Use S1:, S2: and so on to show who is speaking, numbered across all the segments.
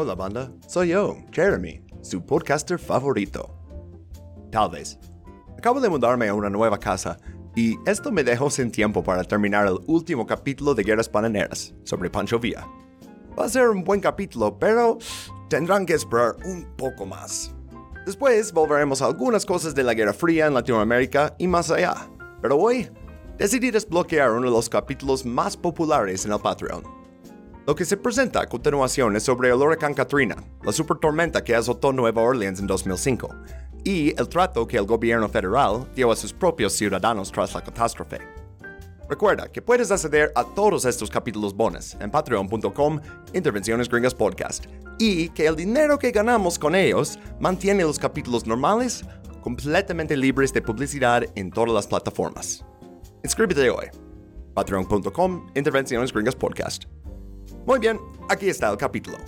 S1: Hola banda, soy yo, Jeremy, su podcaster favorito. Tal vez. Acabo de mudarme a una nueva casa y esto me dejó sin tiempo para terminar el último capítulo de Guerras Bananeras sobre Pancho Villa. Va a ser un buen capítulo, pero tendrán que esperar un poco más. Después volveremos a algunas cosas de la Guerra Fría en Latinoamérica y más allá. Pero hoy decidí desbloquear uno de los capítulos más populares en el Patreon. Lo que se presenta a continuación es sobre el huracán Katrina, la supertormenta que azotó Nueva Orleans en 2005, y el trato que el gobierno federal dio a sus propios ciudadanos tras la catástrofe. Recuerda que puedes acceder a todos estos capítulos bonus en patreon.com Intervenciones Gringas Podcast y que el dinero que ganamos con ellos mantiene los capítulos normales completamente libres de publicidad en todas las plataformas. Inscríbete hoy. Patreon.com Intervenciones Gringas Podcast. Muy bien, aquí está el capítulo.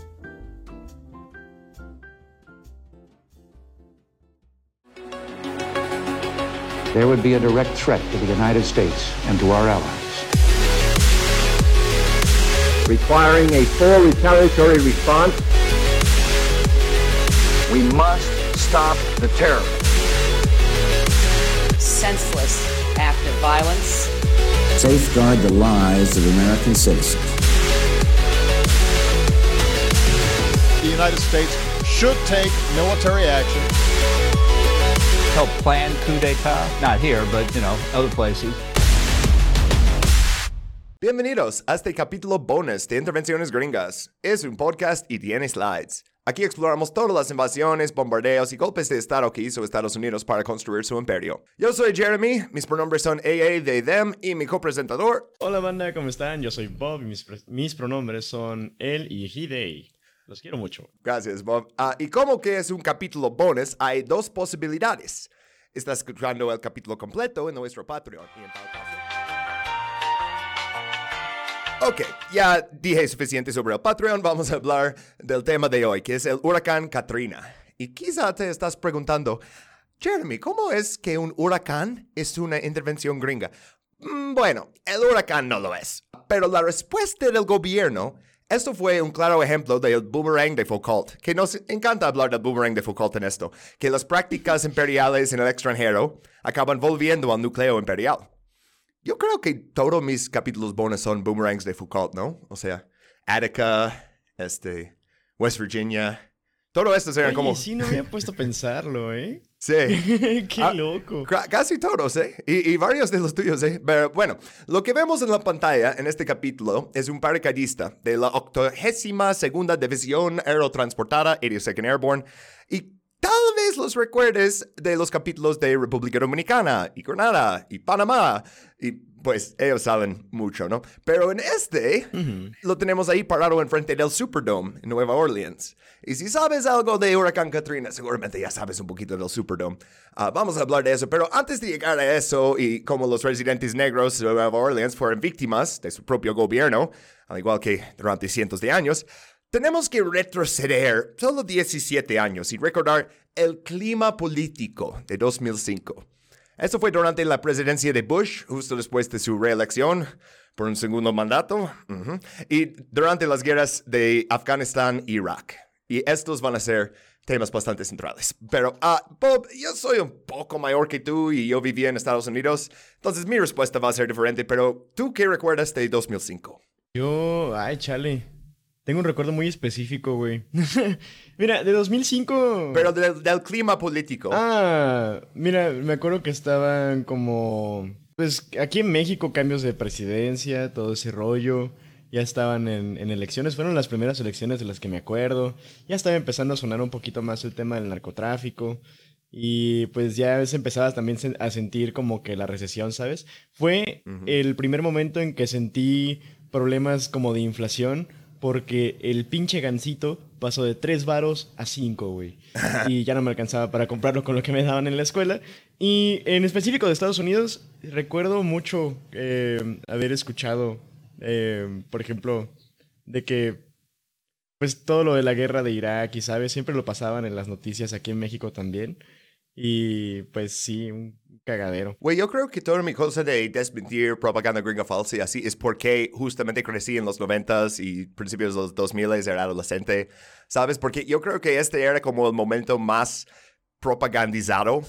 S2: There would be a direct threat to the United States and to our allies.
S3: Requiring a full retaliatory response, we must stop the terror.
S4: Senseless act of violence.
S5: Safeguard the lives of American citizens.
S6: The United States should take military action.
S7: Help plan coup d'etat, not here, but you know, other places.
S1: Bienvenidos a este capítulo bonus de Intervenciones Gringas. Es un podcast y tiene slides. Aquí exploramos todas las invasiones, bombardeos y golpes de Estado que hizo Estados Unidos para construir su imperio. Yo soy Jeremy, mis pronombres son AA, they, them y mi copresentador.
S8: Hola banda, ¿cómo están? Yo soy Bob y mis, mis pronombres son él y he, they. Los quiero mucho.
S1: Gracias, Bob. Ah, y como que es un capítulo bonus, hay dos posibilidades. Estás escuchando el capítulo completo en nuestro Patreon. Y en tal caso... Ok, ya dije suficiente sobre el Patreon. Vamos a hablar del tema de hoy, que es el huracán Katrina. Y quizá te estás preguntando, Jeremy, ¿cómo es que un huracán es una intervención gringa? Mm, Bueno, el huracán no lo es. Pero la respuesta del gobierno esto fue un claro ejemplo del boomerang de Foucault, que nos encanta hablar del boomerang de Foucault en esto, que las prácticas imperiales en el extranjero acaban volviendo al núcleo imperial. Yo creo que todos mis capítulos bonus son boomerangs de Foucault, ¿no? O sea, Attica, este, West Virginia, todo esto eran
S8: Oye,
S1: como...
S8: sí, no me había puesto a pensarlo, ¿eh?
S1: Sí.
S8: Qué
S1: Ah,
S8: loco.
S1: Ca- Casi todos, ¿eh? Y, y varios de los tuyos, ¿eh? Pero bueno, lo que vemos en la pantalla en este capítulo es un paracaidista de la 82 segunda División Aerotransportada 82nd Airborne y tal vez los recuerdes de los capítulos de República Dominicana y Granada y Panamá y pues ellos saben mucho, ¿no? Pero en este lo tenemos ahí parado enfrente del Superdome en Nueva Orleans. Y si sabes algo de Huracán Katrina, seguramente ya sabes un poquito del Superdome. Ah, vamos a hablar de eso, pero antes de llegar a eso y cómo los residentes negros de Nueva Orleans fueron víctimas de su propio gobierno, al igual que durante cientos de años, tenemos que retroceder solo 17 años y recordar el clima político de 2005. Esto fue durante la presidencia de Bush, justo después de su reelección por un segundo mandato, y durante las guerras de Afganistán e Irak. Y estos van a ser temas bastante centrales. Pero, ah, Bob, yo soy un poco mayor que tú y yo vivía en Estados Unidos, entonces mi respuesta va a ser diferente, pero ¿tú qué recuerdas de 2005?
S8: Yo, ay, chale. Tengo un recuerdo muy específico, güey. Mira, de 2005...
S1: Pero del, del clima político.
S8: Ah, mira, me acuerdo que estaban como... Pues aquí en México cambios de presidencia, todo ese rollo. Ya estaban en, en elecciones, fueron las primeras elecciones de las que me acuerdo. Ya estaba empezando a sonar un poquito más el tema del narcotráfico. Y pues ya se empezaba también a sentir como que la recesión, ¿sabes? Fue el primer momento en que sentí problemas como de inflación porque el pinche gancito pasó de 3 varos a 5, güey. Y ya no me alcanzaba para comprarlo con lo que me daban en la escuela. Y en específico de Estados Unidos, recuerdo mucho eh, haber escuchado, eh, por ejemplo, de que pues todo lo de la guerra de Irak y, ¿sabes? Siempre lo pasaban en las noticias aquí en México también. Y pues sí, un cagadero.
S1: Güey, yo creo que toda mi cosa de desmentir propaganda gringa falsa y así es porque justamente crecí en los 90s y principios de los 2000 era adolescente, ¿sabes? Porque yo creo que este era como el momento más propagandizado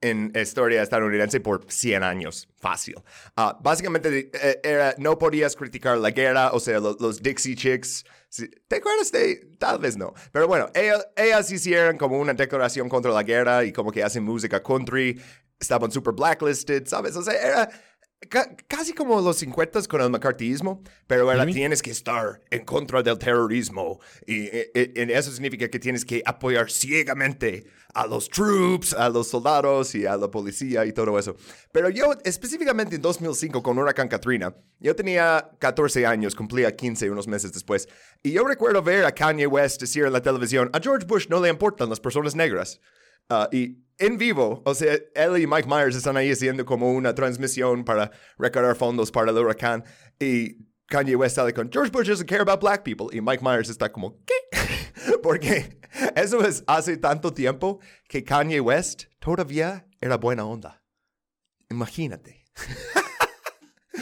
S1: en historia estadounidense por 100 años, fácil. Ah, básicamente eh, era, no podías criticar la guerra, o sea, lo- los, Dixie Chicks. Sí, ¿Te acuerdas de? Tal vez no. Pero bueno, ellas, ellas hicieron como una declaración contra la guerra y como que hacen música country, estaban super blacklisted, ¿sabes? O sea, era ca- casi como los 50 con el macartismo, pero
S8: Ujú.
S1: tienes que estar en contra del terrorismo y, y- y eso significa que tienes que apoyar ciegamente a los troops, a los soldados y a la policía y todo eso. Pero yo específicamente en 2005 con Huracán Katrina, yo tenía 14 años, cumplía 15 unos meses después, y yo recuerdo ver a Kanye West decir en la televisión, a George Bush no le importan las personas negras. Ah, y en vivo, o sea, él y Mike Myers están ahí haciendo como una transmisión para recaudar fondos para el huracán. Y Kanye West sale con George Bush doesn't care about black people. Y Mike Myers está como, ¿qué? Porque eso es hace tanto tiempo que Kanye West todavía era buena onda. Imagínate.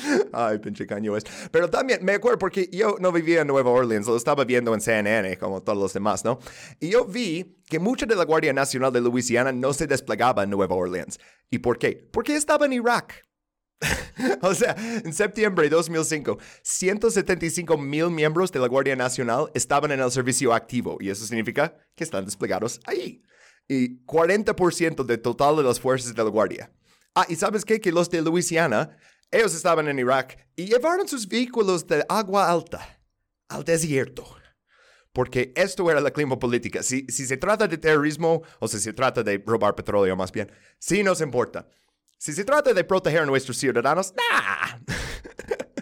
S1: Ay, pinche Kanye. Pero también me acuerdo porque yo no vivía en Nueva Orleans, lo estaba viendo en CNN como todos los demás, ¿no? Y yo vi que mucha de la Guardia Nacional de Luisiana no se desplegaba en Nueva Orleans. ¿Y por qué? Porque estaba en Irak. o sea, en septiembre de 2005, 175 mil miembros de la Guardia Nacional estaban en el servicio activo y eso significa que están desplegados ahí. Y 40% del total de las fuerzas de la Guardia. Ah, y sabes qué? Que los de Luisiana, ellos estaban en Irak y llevaron sus vehículos de agua alta al desierto. Porque esto era la clima política. Si, se trata de terrorismo o si se trata de robar petróleo más bien, sí nos importa. Si se trata de proteger a nuestros ciudadanos, ¡nah!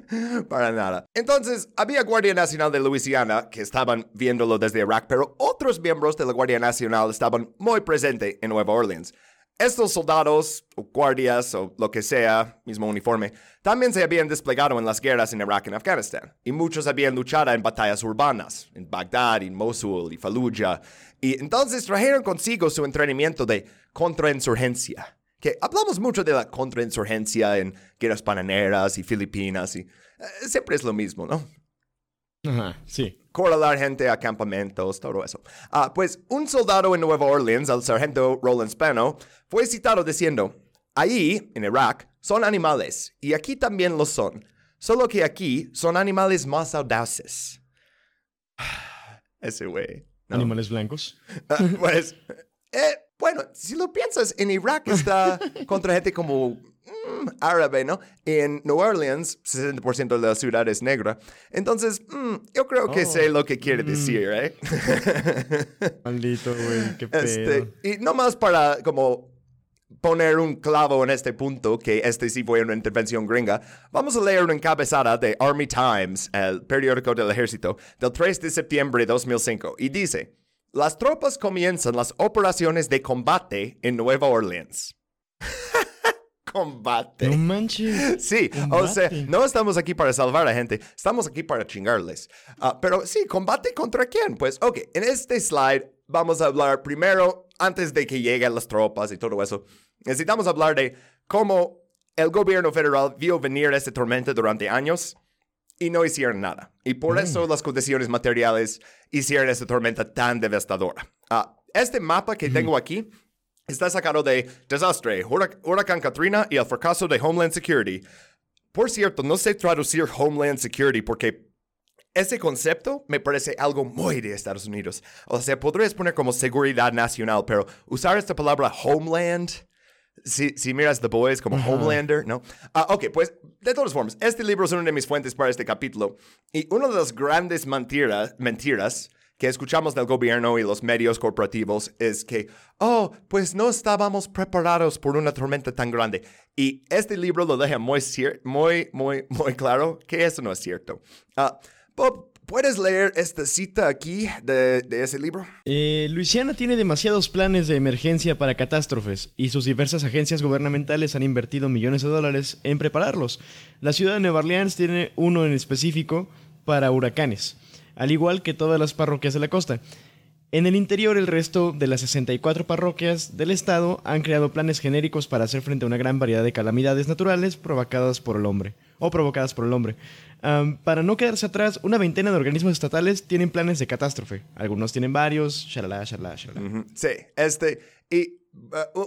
S1: Para nada. Entonces, había Guardia Nacional de Luisiana que estaban viéndolo desde Irak, pero otros miembros de la Guardia Nacional estaban muy presentes en Nueva Orleans. Estos soldados, o guardias, o lo que sea, mismo uniforme, también se habían desplegado en las guerras en Irak y Afganistán. Y muchos habían luchado en batallas urbanas, en Bagdad, en Mosul y Fallujah. Y entonces trajeron consigo su entrenamiento de contrainsurgencia. Que hablamos mucho de la contrainsurgencia en guerras bananeras y filipinas y eh, siempre es lo mismo, ¿no?
S8: Ajá, sí.
S1: corralar gente a campamentos, todo eso. Ah, pues un soldado en Nueva Orleans, el sargento Roland Spano, fue citado diciendo, ahí, en Irak, son animales, y aquí también lo son, solo que aquí son animales más audaces. Ese güey. ¿no?
S8: Animales blancos.
S1: Ah, pues, eh, bueno, si lo piensas, en Irak está contra gente como mm, árabe, ¿no? En New Orleans, 60% de la ciudad es negra. Entonces, mm, yo creo que
S8: Oh,
S1: sé lo que quiere decir, ¿eh?
S8: Maldito, güey, qué pedo.
S1: Este, y no más para como poner un clavo en este punto, que este sí fue una intervención gringa, vamos a leer una encabezada de Army Times, el periódico del ejército, del 3 de septiembre de 2005, y dice, las tropas comienzan las operaciones de combate en Nueva Orleans. combate.
S8: No manches.
S1: Sí, o sea, no estamos aquí para salvar a gente, estamos aquí para chingarles. Ah, pero sí, ¿combate contra quién? Pues, ok, en este slide vamos a hablar primero, antes de que lleguen las tropas y todo eso, necesitamos hablar de cómo el gobierno federal vio venir esta tormenta durante años y no hicieron nada. Y por eso las condiciones materiales hicieron esta tormenta tan devastadora. Ah, este mapa que tengo aquí está sacado de Desastre, Hurac- Huracán Katrina y el fracaso de Homeland Security. Por cierto, no sé traducir Homeland Security porque ese concepto me parece algo muy de Estados Unidos. O sea, podrías poner como seguridad nacional, pero usar esta palabra Homeland, si, si miras The Boys como Homelander, ¿no? Ah, ok, pues de todas formas, este libro es una de mis fuentes para este capítulo. Y una de las grandes mentiras, mentiras que escuchamos del gobierno y los medios corporativos es que, oh, pues no estábamos preparados por una tormenta tan grande. Y este libro lo deja muy, muy, muy, muy claro que eso no es cierto. Ah, Bob, ¿puedes leer esta cita aquí de, de ese libro?
S8: Eh, Luisiana tiene demasiados planes de emergencia para catástrofes y sus diversas agencias gubernamentales han invertido millones de dólares en prepararlos. La ciudad de Nueva Orleans tiene uno en específico para huracanes, al igual que todas las parroquias de la costa. En el interior, el resto de las 64 parroquias del estado han creado planes genéricos para hacer frente a una gran variedad de calamidades naturales provocadas por el hombre, o provocadas por el hombre. Para no quedarse atrás, una veintena de organismos estatales tienen planes de catástrofe. Algunos tienen varios, shalala, shalala, shalala.
S1: Sí, este, y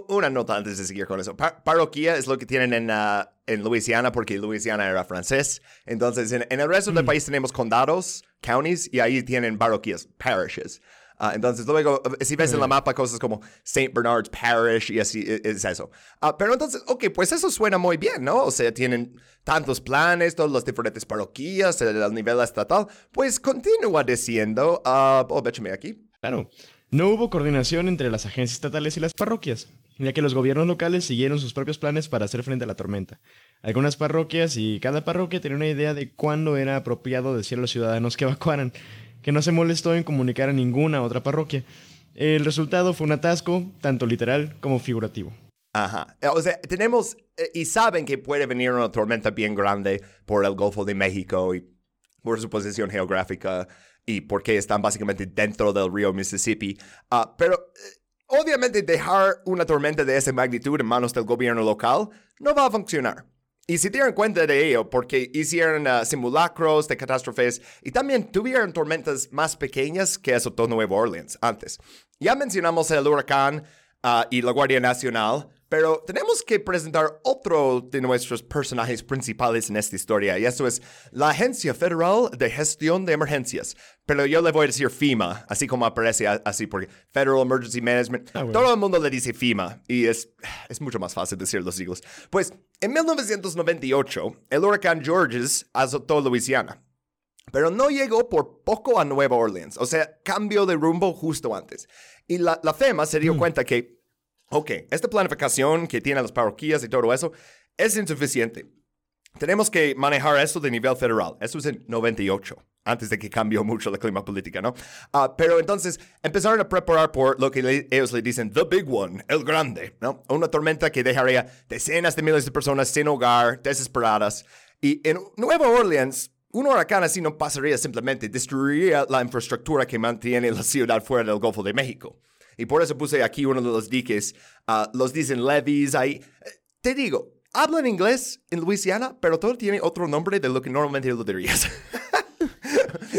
S1: una nota antes de seguir con eso. Pa- parroquia es lo que tienen en, uh, en Luisiana porque Luisiana era francés. Entonces, en, en el resto del país tenemos condados, counties, y ahí tienen parroquias, parishes. Ah, entonces, luego, uh, si ves en la mapa cosas como St. Bernard's Parish y así, e- es eso. Ah, pero entonces, ok, pues eso suena muy bien, ¿no? O sea, tienen tantos planes, todas las diferentes parroquias eh, a nivel estatal. Pues continúa diciendo, ah, oh, échame aquí.
S8: Claro. No hubo coordinación entre las agencias estatales y las parroquias, ya que los gobiernos locales siguieron sus propios planes para hacer frente a la tormenta. Algunas parroquias y cada parroquia tenía una idea de cuándo era apropiado decir a los ciudadanos que evacuaran, que no se molestó en comunicar a ninguna otra parroquia. El resultado fue un atasco, tanto literal como figurativo.
S1: Ajá. Eh, O sea, tenemos eh, y saben que puede venir una tormenta bien grande por el Golfo de México y por su posición geográfica y porque están básicamente dentro del río Mississippi. Ah, pero eh, obviamente dejar una tormenta de esa magnitud en manos del gobierno local no va a funcionar. Y se dieron cuenta de ello porque hicieron ah, simulacros de catástrofes y también tuvieron tormentas más pequeñas que azotó Nueva Orleans antes. Ya mencionamos el huracán ah, y la Guardia Nacional, pero tenemos que presentar otro de nuestros personajes principales en esta historia, y eso es la Agencia Federal de Gestión de Emergencias. Pero yo le voy a decir FEMA, así como aparece así, porque Federal Emergency Management, todo el mundo le dice FEMA, y es, es mucho más fácil decir los siglos. Pues en 1998, el huracán Georges azotó Luisiana. Pero no llegó por poco a Nueva Orleans. O sea, cambió de rumbo justo antes. Y la, la FEMA se dio cuenta que, ok, esta planificación que tienen las parroquias y todo eso es insuficiente. Tenemos que manejar eso de nivel federal. Eso es en 98, antes de que cambió mucho la clima política, ¿no? Ah, pero entonces empezaron a preparar por lo que le- ellos le dicen The Big One, el grande, ¿no? Una tormenta que dejaría decenas de miles de personas sin hogar, desesperadas. Y en Nueva Orleans, un huracán así no pasaría simplemente, destruiría la infraestructura que mantiene la ciudad fuera del Golfo de México. Y por eso puse aquí uno de los diques, ah, los dicen levees ahí. Te digo, hablan inglés en Luisiana, pero todo tiene otro nombre de lo que normalmente lo dirías.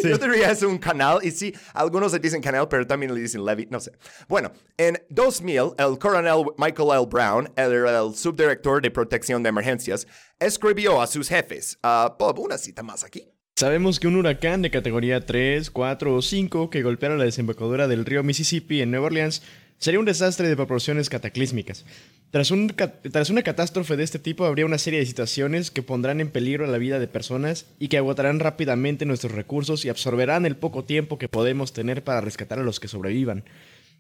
S1: Yo diría es un canal, y sí, algunos le dicen canal, pero también le dicen levee, no sé. Bueno, en 2000, el coronel Michael L. Brown, el, el subdirector de protección de emergencias, escribió a sus jefes, ah, Bob, una cita más aquí.
S8: Sabemos que un huracán de categoría 3, 4 o 5 que golpeara la desembocadura del río Mississippi en Nueva Orleans sería un desastre de proporciones cataclísmicas. Tras, una catástrofe de este tipo habría una serie de situaciones que pondrán en peligro la vida de personas y que agotarán rápidamente nuestros recursos y absorberán el poco tiempo que podemos tener para rescatar a los que sobrevivan.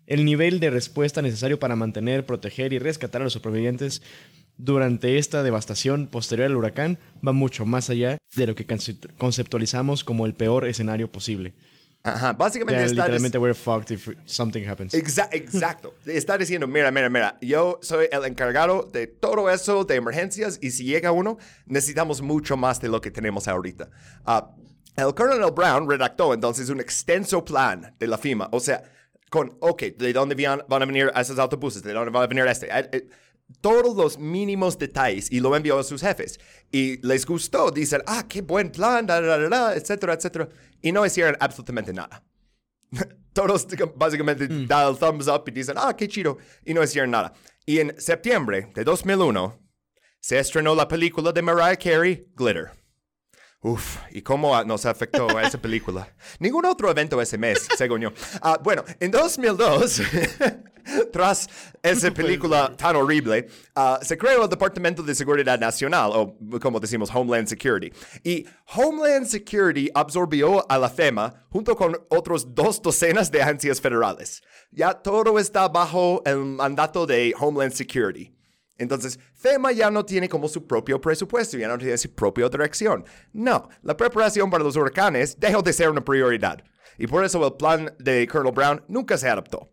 S8: El nivel de respuesta necesario para mantener, proteger y rescatar a los supervivientes durante esta devastación posterior al huracán va mucho más allá de lo que conce- conceptualizamos como el peor escenario posible.
S1: Ajá, básicamente
S8: sea,
S1: está...
S8: literalmente we're fucked if something happens.
S1: Exa- exacto. Está diciendo, mira, mira, mira, yo soy el encargado de todo eso, de emergencias, y si llega uno, necesitamos mucho más de lo que tenemos ahorita. Ah, el Colonel Brown redactó entonces un extenso plan de la FIMA, o sea, con, ok, ¿de dónde van, van a venir esos autobuses? ¿De dónde va a venir este? Todos los mínimos detalles y lo envió a sus jefes. Y les gustó, dicen, ah, qué buen plan, da, da, da, etcétera, etcétera. Y no hicieron absolutamente nada. Todos básicamente dan el thumbs up y dicen, ah, qué chido, y no hicieron nada. Y en septiembre de 2001 se estrenó la película de Mariah Carey, Glitter. Uf, ¿y cómo a- nos afectó esa película? Ningún otro evento ese mes, según yo. Ah, bueno, en 2002, tras esa película tan horrible, ah, se creó el Departamento de Seguridad Nacional, o como decimos, Homeland Security. Y Homeland Security absorbió a la FEMA junto con otros dos docenas de agencias federales. Ya todo está bajo el mandato de Homeland Security. Entonces, FEMA ya no tiene como su propio presupuesto, ya no tiene su propia dirección. No, la preparación para los huracanes dejó de ser una prioridad. Y por eso el plan de Colonel Brown nunca se adoptó.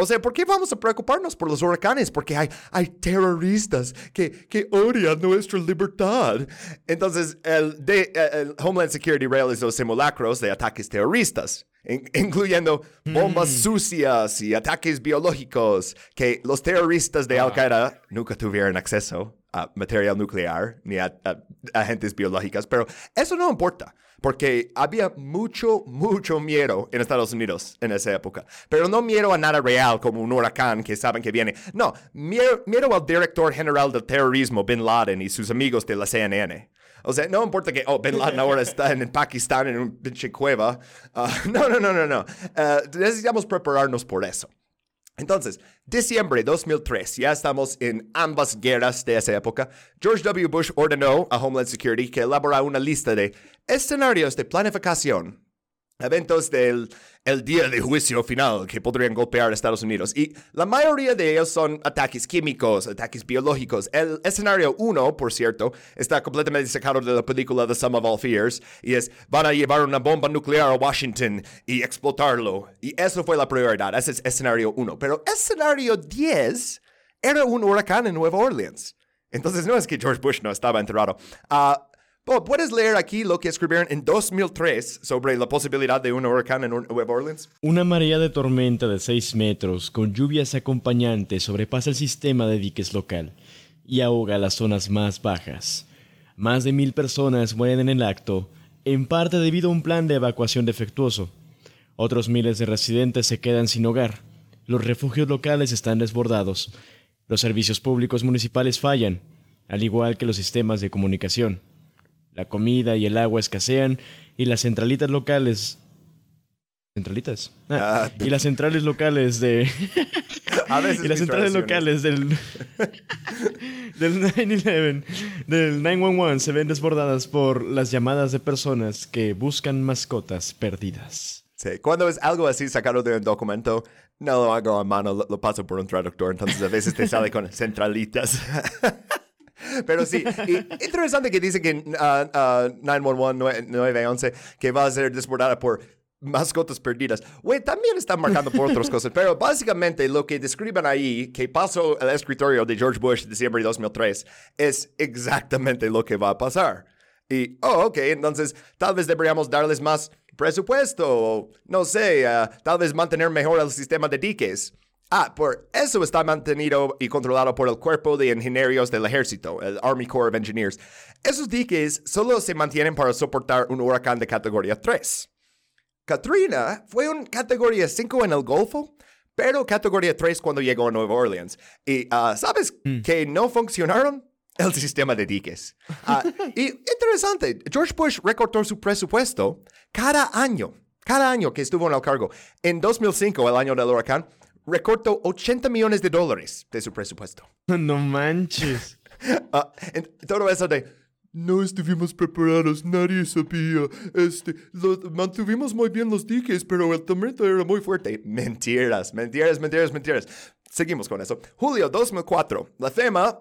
S1: O sea, ¿por qué vamos a preocuparnos por los huracanes? Porque hay, hay terroristas que, que odian nuestra libertad. Entonces, el, de, el Homeland Security realizó simulacros de ataques terroristas, in- incluyendo bombas sucias y ataques biológicos que los terroristas de Al-Qaeda nunca tuvieron acceso a material nuclear ni a, a agentes biológicas. Pero eso no importa. Porque había mucho, mucho miedo en Estados Unidos en esa época. Pero no miedo a nada real como un huracán que saben que viene. No, miedo, miedo al director general del terrorismo, Bin Laden, y sus amigos de la CNN. O sea, no importa que, oh, Bin Laden ahora está en, Pakistán en un pinche cueva. Ah, no, no, no, no, no. Ah, necesitamos prepararnos por eso. Entonces, diciembre 2003, ya estamos en ambas guerras de esa época. George W. Bush ordenó a Homeland Security que elaborara una lista de escenarios de planificación, eventos del el día de juicio final que podrían golpear a Estados Unidos. Y la mayoría de ellos son ataques químicos, ataques biológicos. El escenario 1, por cierto, está completamente sacado de la película The Sum of All Fears. Y es, van a llevar una bomba nuclear a Washington y explotarlo. Y eso fue la prioridad. Ese es escenario 1. Pero escenario 10 era un huracán en Nueva Orleans. Entonces no es que George Bush no estaba enterrado. Ah, Bob, ¿puedes leer aquí lo que escribieron en 2003 sobre la posibilidad de un huracán en Nueva Orleans?
S8: Una marea de tormenta de 6 metros con lluvias acompañantes sobrepasa el sistema de diques local y ahoga las zonas más bajas. Más de mil personas mueren en el acto, en parte debido a un plan de evacuación defectuoso. Otros miles de residentes se quedan sin hogar. Los refugios locales están desbordados. Los servicios públicos municipales fallan, al igual que los sistemas de comunicación. La comida y el agua escasean y las centralitas locales Centralitas. Ah,
S1: Ah,
S8: y las centrales locales de.
S1: A veces
S8: y las centrales locales del. del 9-11, del 911 se ven desbordadas por las llamadas de personas que buscan mascotas perdidas.
S1: Sí, cuando es algo así sacado de un documento, no lo hago a mano, lo, lo paso por un traductor, entonces a veces te sale con centralitas. Pero sí, y interesante que dice que ah, ah, 911, 911, que va a ser desbordada por mascotas perdidas. Güey, también están marcando por otras cosas, pero básicamente lo que describen ahí, que pasó el escritorio de George Bush en diciembre de 2003, es exactamente lo que va a pasar. Y, oh, ok, entonces tal vez deberíamos darles más presupuesto, o no sé, ah, tal vez mantener mejor el sistema de diques. Ah, por eso está mantenido y controlado por el Cuerpo de Ingenieros del Ejército, el Army Corps of Engineers. Esos diques solo se mantienen para soportar un huracán de categoría 3. Katrina fue un categoría 5 en el Golfo, pero categoría 3 cuando llegó a Nueva Orleans. Y ah, ¿sabes que no funcionaron? El sistema de diques. Ah, y interesante, George Bush recortó su presupuesto cada año, cada año que estuvo en el cargo. En 2005, el año del huracán, recortó 80 millones de dólares de su presupuesto.
S8: No manches.
S1: Ah, en- todo eso de no estuvimos preparados, nadie sabía. Este, lo- mantuvimos muy bien los diques, pero el tormento era muy fuerte. Mentiras, mentiras, mentiras, mentiras. Seguimos con eso. Julio 2004, la FEMA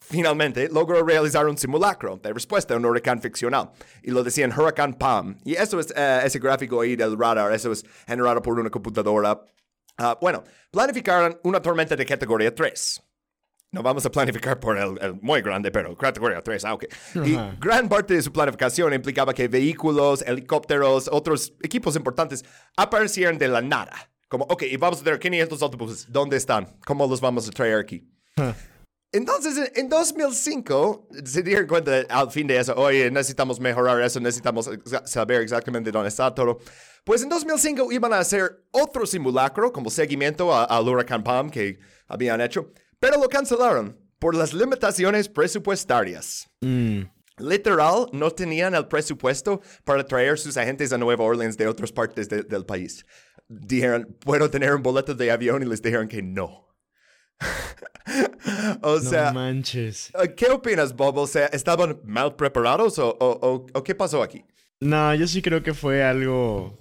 S1: finalmente logró realizar un simulacro de respuesta a un huracán ficcional. Y lo decían Huracán Palm. Y eso es eh, ese gráfico ahí del radar, eso es generado por una computadora. Ah, bueno, planificaron una tormenta de categoría 3. No vamos a planificar por el, el muy grande, pero categoría 3, ah. Y gran parte de su planificación implicaba que vehículos, helicópteros, otros equipos importantes aparecieran de la nada. Como, ok, y vamos a tener 500 autobuses. ¿Dónde están? ¿Cómo los vamos a traer aquí? Entonces, en- en 2005, se dieron cuenta al fin de eso, oye, necesitamos mejorar eso, necesitamos exa- saber exactamente dónde está todo. Pues en 2005 iban a hacer otro simulacro como seguimiento a- al huracán Palm que habían hecho, pero lo cancelaron por las limitaciones presupuestarias. Literal, no tenían el presupuesto para traer sus agentes a Nueva Orleans de otras partes de- del país. Dijeron, ¿puedo tener un boleto de avión? Y les dijeron que no. o sea,
S8: no manches.
S1: Uh, ¿Qué opinas, Bob? O sea, ¿estaban mal preparados o, o- o- qué pasó aquí?
S8: No, yo sí creo que fue algo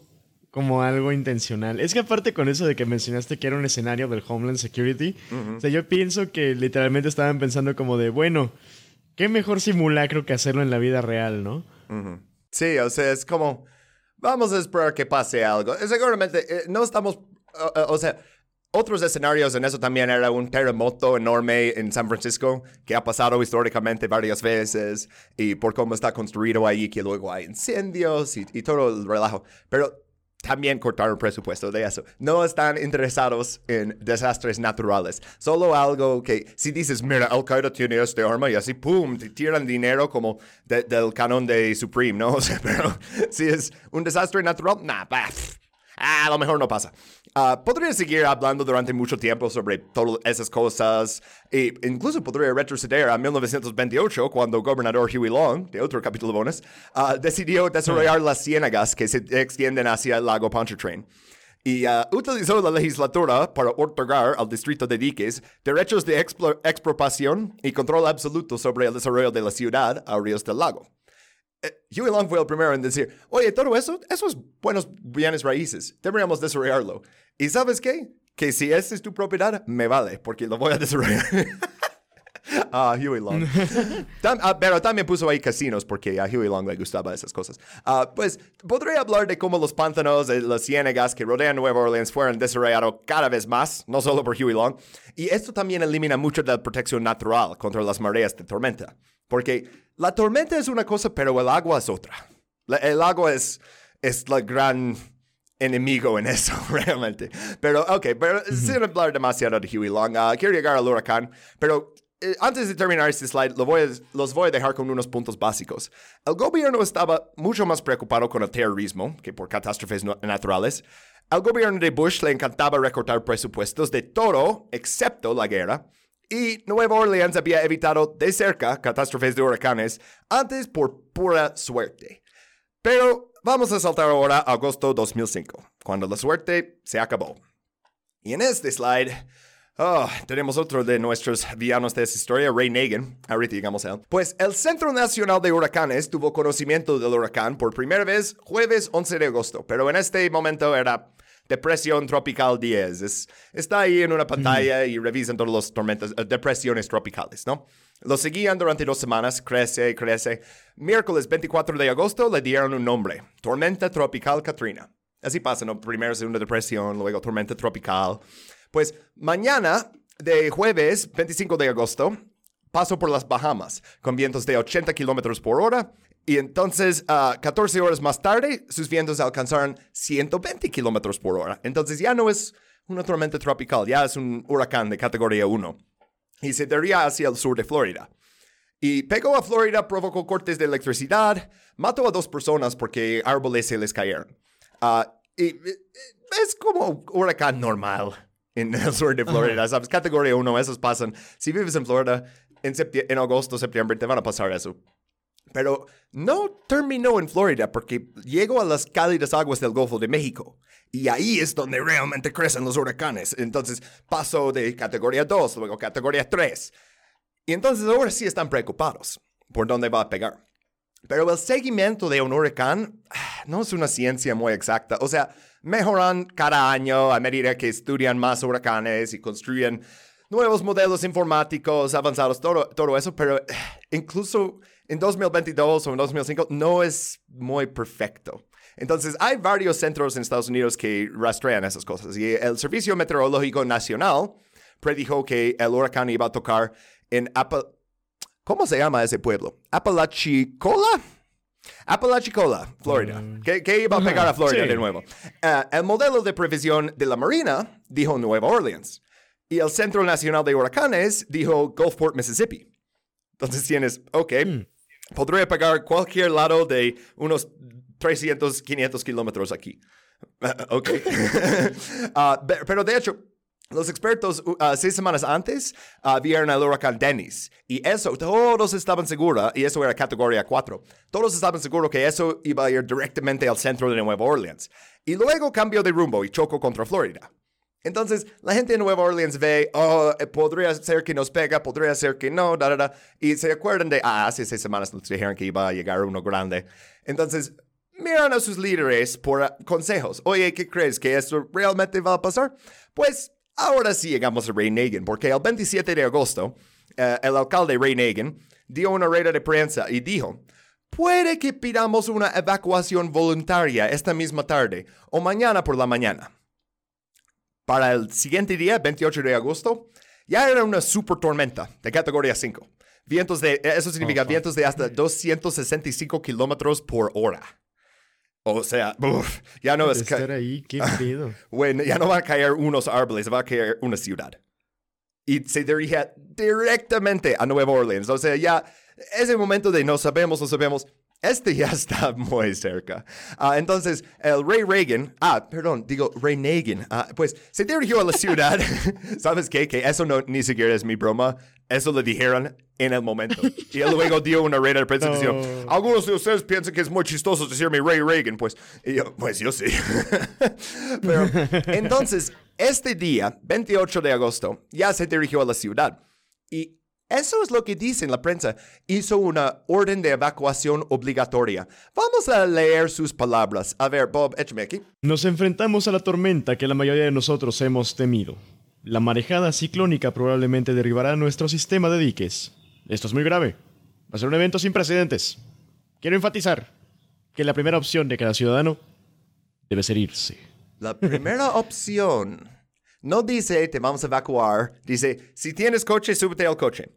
S8: como algo intencional. Es que aparte con eso de que mencionaste que era un escenario del Homeland Security, o sea, yo pienso que literalmente estaban pensando como de, bueno, qué mejor simulacro que hacerlo en la vida real, ¿no?
S1: Sí, o sea, es como, vamos a esperar que pase algo. Eh, Seguramente, eh, no estamos, uh, uh, o sea, otros escenarios en eso también era un terremoto enorme en San Francisco que ha pasado históricamente varias veces y por cómo está construido ahí que luego hay incendios y, y todo el relajo. Pero también cortaron presupuesto de eso. No están interesados en desastres naturales. Solo algo que, si dices, mira, Al Qaeda tiene este arma y así, pum, te tiran dinero como de- del canon de Supreme, ¿no? O sea, pero si es un desastre natural, pff, ah, a lo mejor no pasa. Ah, podría seguir hablando durante mucho tiempo sobre todas esas cosas e incluso podría retroceder a 1928 cuando el gobernador Huey Long, de otro capítulo bonus, ah, decidió desarrollar las ciénagas que se extienden hacia el lago Pontchartrain. Y ah, utilizó la legislatura para otorgar al distrito de diques derechos de expropiación y control absoluto sobre el desarrollo de la ciudad a orillas del lago. Eh, Huey Long fue el primero en decir, oye, todo eso, esos buenos bienes raíces, deberíamos desarrollarlo. ¿Y sabes qué? Que si esa es tu propiedad, me vale, porque lo voy a desarrollar. Ah, Huey Long. Tam- ah, pero también puso ahí casinos porque a Huey Long le gustaba esas cosas. Ah, pues podría hablar de cómo los pantanos y las ciénagas que rodean Nueva Orleans fueron desarrollados cada vez más, no solo por Huey Long. Y esto también elimina mucho de la protección natural contra las mareas de tormenta. Porque la tormenta es una cosa, pero el agua es otra. La- el agua es, es la gran enemigo en eso, realmente. Pero, ok, pero sin hablar demasiado de Huey Long, ah, quiero llegar al huracán, pero eh, antes de terminar este slide, lo voy a- los voy a dejar con unos puntos básicos. El gobierno estaba mucho más preocupado con el terrorismo que por catástrofes no- naturales. Al gobierno de Bush le encantaba recortar presupuestos de todo excepto la guerra. Y Nueva Orleans había evitado de cerca catástrofes de huracanes antes por pura suerte. Pero vamos a saltar ahora a agosto 2005, cuando la suerte se acabó. Y en este slide, oh, tenemos otro de nuestros villanos de esta historia, Ray Nagin. Ahorita llegamos. Pues el Centro Nacional de Huracanes tuvo conocimiento del huracán por primera vez jueves 11 de agosto, pero en este momento era depresión tropical 10. Es- está ahí en una pantalla y revisan todas las tormentas, eh, depresiones tropicales, ¿no? Lo seguían durante dos semanas, crece, crece. Miércoles 24 de agosto le dieron un nombre, Tormenta Tropical Katrina. Así pasa, ¿no? Primero segunda depresión, luego tormenta tropical. Pues mañana de jueves 25 de agosto paso por las Bahamas con vientos de 80 kilómetros por hora. Y entonces, ah, 14 horas más tarde, sus vientos alcanzaron 120 kilómetros por hora. Entonces ya no es una tormenta tropical, ya es un huracán de categoría 1. Y se derría hacia el sur de Florida. Y pegó a Florida, provocó cortes de electricidad, mató a dos personas porque árboles se les cayeron. Ah, y es como huracán normal en el sur de Florida, ¿sabes? Categoría 1, esos pasan. Si vives en Florida, en, en agosto, septiembre, te van a pasar eso. Pero no terminó en Florida porque llegó a las cálidas aguas del Golfo de México. Y ahí es donde realmente crecen los huracanes. Entonces pasó de categoría 2, luego categoría 3. Y entonces ahora sí están preocupados por dónde va a pegar. Pero el seguimiento de un huracán ah, no es una ciencia muy exacta. O sea, mejoran cada año a medida que estudian más huracanes y construyen nuevos modelos informáticos avanzados, todo, todo eso, pero eh, incluso en 2022 o en 2005 no es muy perfecto. Entonces, hay varios centros en Estados Unidos que rastrean esas cosas. Y el Servicio Meteorológico Nacional predijo que el huracán iba a tocar en Apa- ¿Cómo se llama ese pueblo? Apalachicola. Apalachicola, Florida. Que, que iba a pegar a Florida
S8: sí.
S1: de nuevo. Ah, el modelo de previsión de la Marina dijo Nueva Orleans. Y el Centro Nacional de Huracanes dijo Gulfport, Mississippi. Entonces tienes, ok, podría pegar cualquier lado de unos 300, 500 kilómetros aquí. Ah, ok. Ah, pe- pero de hecho, los expertos uh, ah, seis semanas antes vieron el huracán Dennis. Y eso, todos estaban seguros, y eso era categoría 4, todos estaban seguros que eso iba a ir directamente al centro de Nueva Orleans. Y luego cambió de rumbo y chocó contra Florida. Entonces, la gente de Nueva Orleans ve, oh, eh, podría ser que nos pega, podría ser que no, da, da, da. Y se acuerdan de, ah, hace seis semanas nos dijeron que iba a llegar uno grande. Entonces, miran a sus líderes por ah, consejos. Oye, ¿qué crees? ¿Que esto realmente va a pasar? Pues, ahora sí llegamos a Ray porque el 27 de agosto, eh, el alcalde Ray Nagin dio una rueda de prensa y dijo, puede que pidamos una evacuación voluntaria esta misma tarde o mañana por la mañana. Para el siguiente día, 28 de agosto, ya era una super tormenta de categoría 5. Vientos de, eso significa vientos de hasta 265 kilómetros por hora. O sea, uf, ya no es...
S8: Estar ahí, qué
S1: bueno, ya no van a caer unos árboles, va a caer una ciudad. Y se dirige directamente a Nueva Orleans. O sea, ya ese momento de no sabemos, no sabemos, este ya está muy cerca. Ah, entonces, el rey Reagan, ah, perdón, digo rey Nagin, ah, pues se dirigió a la ciudad. ¿Sabes qué? Que eso no ni siquiera es mi broma. Eso le dijeron en el momento. Y él luego dio una rueda de prensa diciendo, algunos de ustedes piensan que es muy chistoso decirme rey Reagan. Pues, yo, pues yo sí. Pero entonces, este día, 28 de agosto, ya se dirigió a la ciudad. Y eso es lo que dice en la prensa. Hizo una orden de evacuación obligatoria. Vamos a leer sus palabras. A ver, Bob, échame aquí.
S8: Nos enfrentamos a la tormenta que la mayoría de nosotros hemos temido. La marejada ciclónica probablemente derribará nuestro sistema de diques. Esto es muy grave. Va a ser un evento sin precedentes. Quiero enfatizar que la primera opción de cada ciudadano debe ser irse.
S1: La primera opción no dice te vamos a evacuar. Dice, si tienes coche, súbete al coche.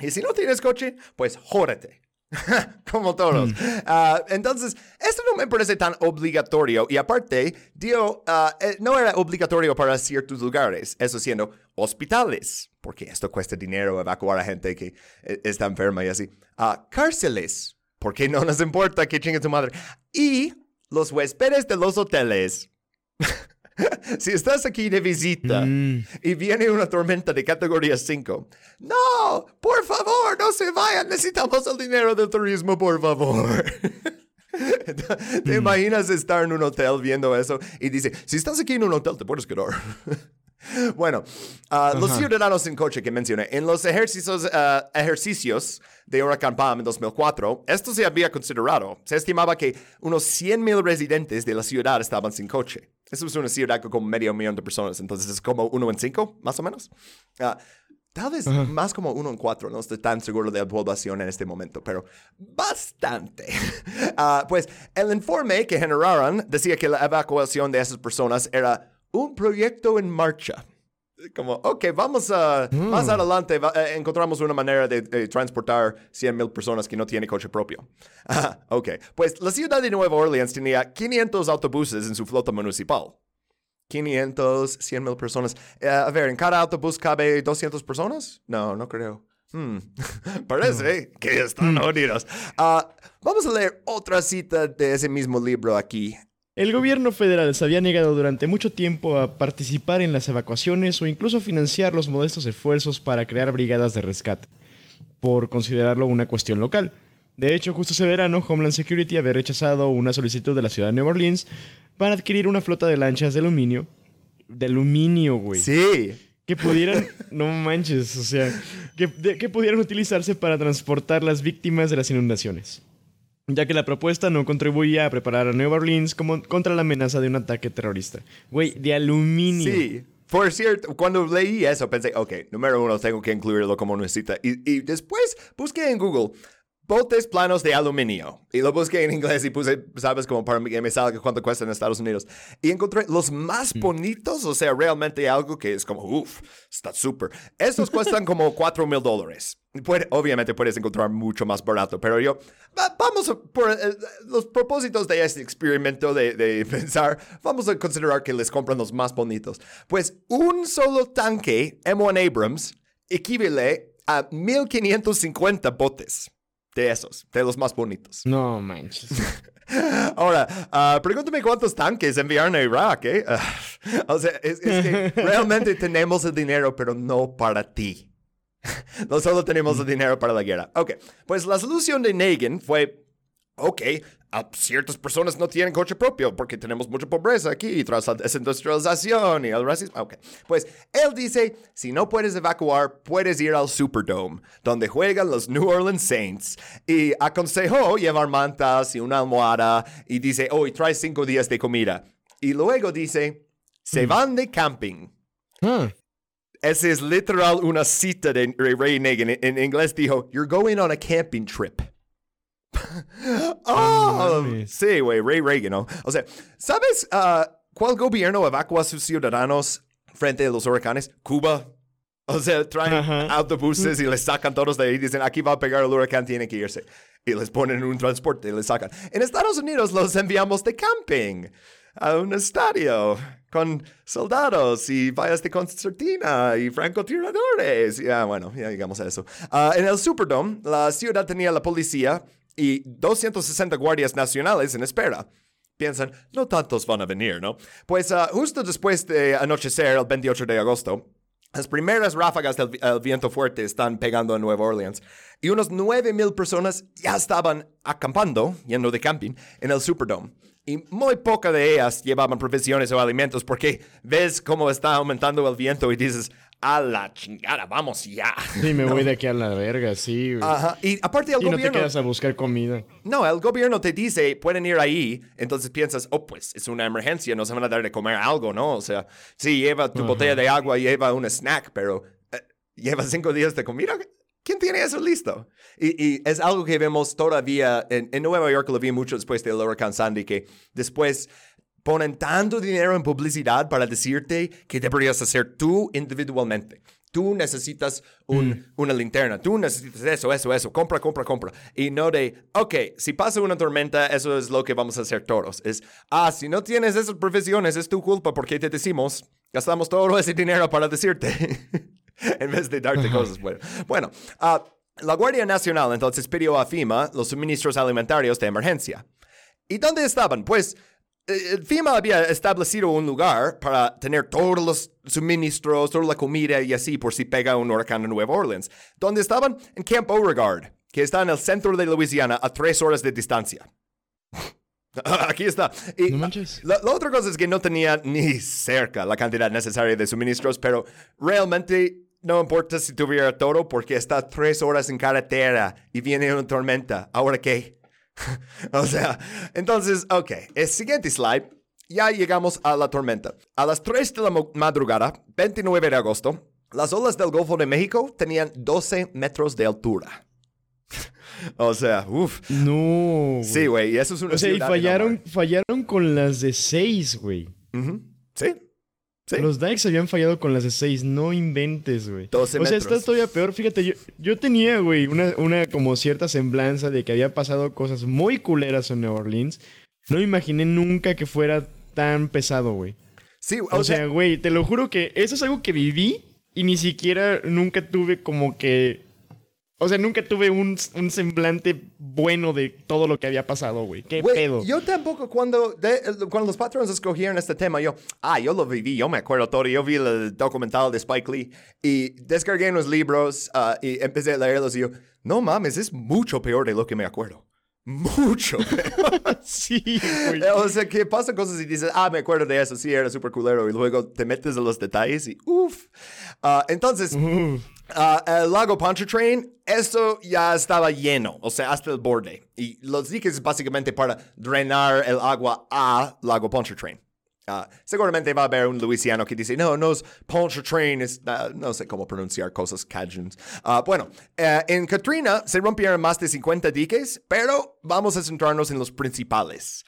S1: Y si no tienes coche, pues jórate. Como todos. Ah, entonces, esto no me parece tan obligatorio. Y aparte, dio, ah, eh, no era obligatorio para ciertos lugares. Eso siendo hospitales, porque esto cuesta dinero evacuar a gente que eh, está enferma y así. Ah, cárceles, porque no nos importa que chingue tu madre. Y los huéspedes de los hoteles. si estás aquí de visita y viene una tormenta de categoría 5, no, por favor, no se vayan, necesitamos el dinero del turismo, por favor. ¿Te imaginas estar en un hotel viendo eso y dice, si estás aquí en un hotel, te puedes quedar? Bueno, ah, los ciudadanos en coche que mencioné, en los ejercicios, ah, ejercicios de Huracán Pam en 2004, esto se había considerado. Se estimaba que unos 100.000 residentes de la ciudad estaban sin coche. Eso es una ciudad con medio millón de personas, entonces es como uno en cinco, más o menos. Ah, tal vez más como uno en cuatro, no estoy tan seguro de la población en este momento, pero bastante. Pues el informe que generaron decía que la evacuación de esas personas era un proyecto en marcha. Como, ok, vamos a, más adelante va- eh, encontramos una manera de, de transportar 100 mil personas que no tienen coche propio. Ah, ok, pues la ciudad de Nueva Orleans tenía 500 autobuses en su flota municipal. 500, 100 mil personas. Eh, a ver, ¿en cada autobús cabe 200 personas? No, no creo. Hmm, Parece que están jodidos. Ah, vamos a leer otra cita de ese mismo libro aquí.
S8: El gobierno federal se había negado durante mucho tiempo a participar en las evacuaciones o incluso financiar los modestos esfuerzos para crear brigadas de rescate, por considerarlo una cuestión local. De hecho, justo ese verano, Homeland Security había rechazado una solicitud de la ciudad de Nueva Orleans para adquirir una flota de lanchas de aluminio. De aluminio, güey.
S1: Sí.
S8: Que pudieran, no manches, o sea, que, de- que pudieran utilizarse para transportar las víctimas de las inundaciones. Ya que la propuesta no contribuía a preparar a Nueva Orleans como contra la amenaza de un ataque terrorista. Güey, de aluminio.
S1: Sí. Por cierto, cuando leí eso pensé, ok, número uno, tengo que incluirlo como una cita. Y, y después busqué en Google botes planos de aluminio. Y lo busqué en inglés y puse, sabes, como para que me salga cuánto cuesta en Estados Unidos. Y encontré los más bonitos, o sea, realmente algo que es como, uff, está súper. Estos cuestan como 4 mil dólares. Puede- obviamente puedes encontrar mucho más barato, pero yo, va- vamos a, por eh, los propósitos de este experimento de, de pensar, vamos a considerar que les compran los más bonitos. Pues un solo tanque M1 Abrams equivale a 1550 botes de esos, de los más bonitos.
S8: No manches.
S1: Ahora, ah, pregúntame cuántos tanques enviaron a Irak, ¿eh? O sea, es, es que realmente tenemos el dinero, pero no para ti. No solo tenemos el dinero para la guerra. Ok, pues la solución de Nagin fue, ok, a ciertas personas no tienen coche propio porque tenemos mucha pobreza aquí tras la desindustrialización y el racismo. Ok, pues él dice, si no puedes evacuar, puedes ir al Superdome, donde juegan los New Orleans Saints. Y aconsejó llevar mantas y una almohada y dice, oh, y trae cinco días de comida. Y luego dice, se van de camping.
S8: Ah,
S1: Esa es literal una cita de Ray Nagin. En, en inglés dijo, You're going on a camping trip. oh, sí, güey, Ray Reagan, ¿no? O sea, ¿sabes ah, cuál gobierno evacúa a sus ciudadanos frente a los huracanes, Cuba. O sea, traen
S8: Ajá.
S1: autobuses y les sacan todos de ahí. Dicen, aquí va a pegar el huracán, tiene que irse. Y les ponen en un transporte y les sacan. En Estados Unidos los enviamos de camping a un estadio con soldados y vallas de concertina y francotiradores. Ya, bueno, ya llegamos a eso. Ah, en el Superdome, la ciudad tenía la policía y 260 guardias nacionales en espera. Piensan, no tantos van a venir, ¿no? Pues ah, justo después de anochecer, el 28 de agosto, las primeras ráfagas del vi- el viento fuerte están pegando en Nueva Orleans y unos 9,000 personas ya estaban acampando, yendo de camping, en el Superdome. Y muy pocas de ellas llevaban provisiones o alimentos porque ves cómo está aumentando el viento y dices, a la chingada, vamos ya.
S8: Sí, me voy de aquí a la verga, sí.
S1: Ajá. Y aparte el
S8: y no te
S1: gobierno...
S8: quedas a buscar comida.
S1: No, el gobierno te dice, pueden ir ahí, entonces piensas, oh, pues es una emergencia, nos van a dar de comer algo, ¿no? O sea, sí, lleva tu botella de agua, lleva un snack, pero eh, lleva cinco días de comida. ¿Quién tiene eso listo? Y, y es algo que vemos todavía en, en Nueva York, lo vi mucho después del huracán Sandy, que después ponen tanto dinero en publicidad para decirte que deberías hacer tú individualmente. Tú necesitas un- una linterna, tú necesitas eso, eso, eso, compra, compra, compra. Y no de, ok, si pasa una tormenta, eso es lo que vamos a hacer todos. Es, ah, si no tienes esas profesiones, es tu culpa porque te decimos, gastamos todo ese dinero para decirte, en vez de darte cosas buenas. Bueno, ah, la Guardia Nacional entonces pidió a FEMA los suministros alimentarios de emergencia. ¿Y dónde estaban? Pues eh, FEMA había establecido un lugar para tener todos los suministros, toda la comida y así por si pega un huracán en Nueva Orleans. ¿Dónde estaban? En Camp Beauregard, que está en el centro de Luisiana a tres horas de distancia. Aquí está. Y
S8: No manches.
S1: La, la otra cosa es que no tenía ni cerca la cantidad necesaria de suministros, pero realmente no importa si tuviera todo porque está tres horas en carretera y viene una tormenta. ¿Ahora qué? o sea, entonces, ok, el siguiente slide. Ya llegamos a la tormenta. A las 3 de la madrugada, 29 de agosto, las olas del Golfo de México tenían 12 metros de altura. o sea, uff.
S8: No.
S1: Sí, güey, eso es una
S8: O sea, y fallaron, fallaron con las de 6, güey.
S1: Ujú. Sí, sí.
S8: Los Dykes habían fallado con las de 6, no inventes, güey.
S1: 12
S8: O sea, está todavía peor. Fíjate, yo, yo tenía, güey, una, una como cierta semblanza de que había pasado cosas muy culeras en Nueva Orleans. No me imaginé nunca que fuera tan pesado, güey.
S1: Sí,
S8: O, sea, güey, te lo juro que eso es algo que viví y ni siquiera nunca tuve como que... O sea, nunca tuve un, un semblante bueno de todo lo que había pasado, güey. ¿Qué pedo?
S1: Yo tampoco, cuando, de- cuando los patrones escogieron este tema, yo, ah, yo lo viví, yo me acuerdo todo, yo vi el documental de Spike Lee y descargué unos libros ah, y empecé a leerlos y yo, no mames, es mucho peor de lo que me acuerdo. Mucho peor.
S8: sí, güey.
S1: o sea, que pasan cosas y dices, ah, me acuerdo de eso, sí, era súper culero. Y luego te metes en los detalles y, uff. entonces, ah, el lago Pontchartrain, eso ya estaba lleno, o sea, hasta el borde. Y los diques es básicamente para drenar el agua a lago Pontchartrain. Ah, seguramente va a haber un luisiano que dice, no, no es Pontchartrain, es, ah, no sé cómo pronunciar cosas cajuns. Bueno, eh, en Katrina se rompieron más de 50 diques, pero vamos a centrarnos en los principales.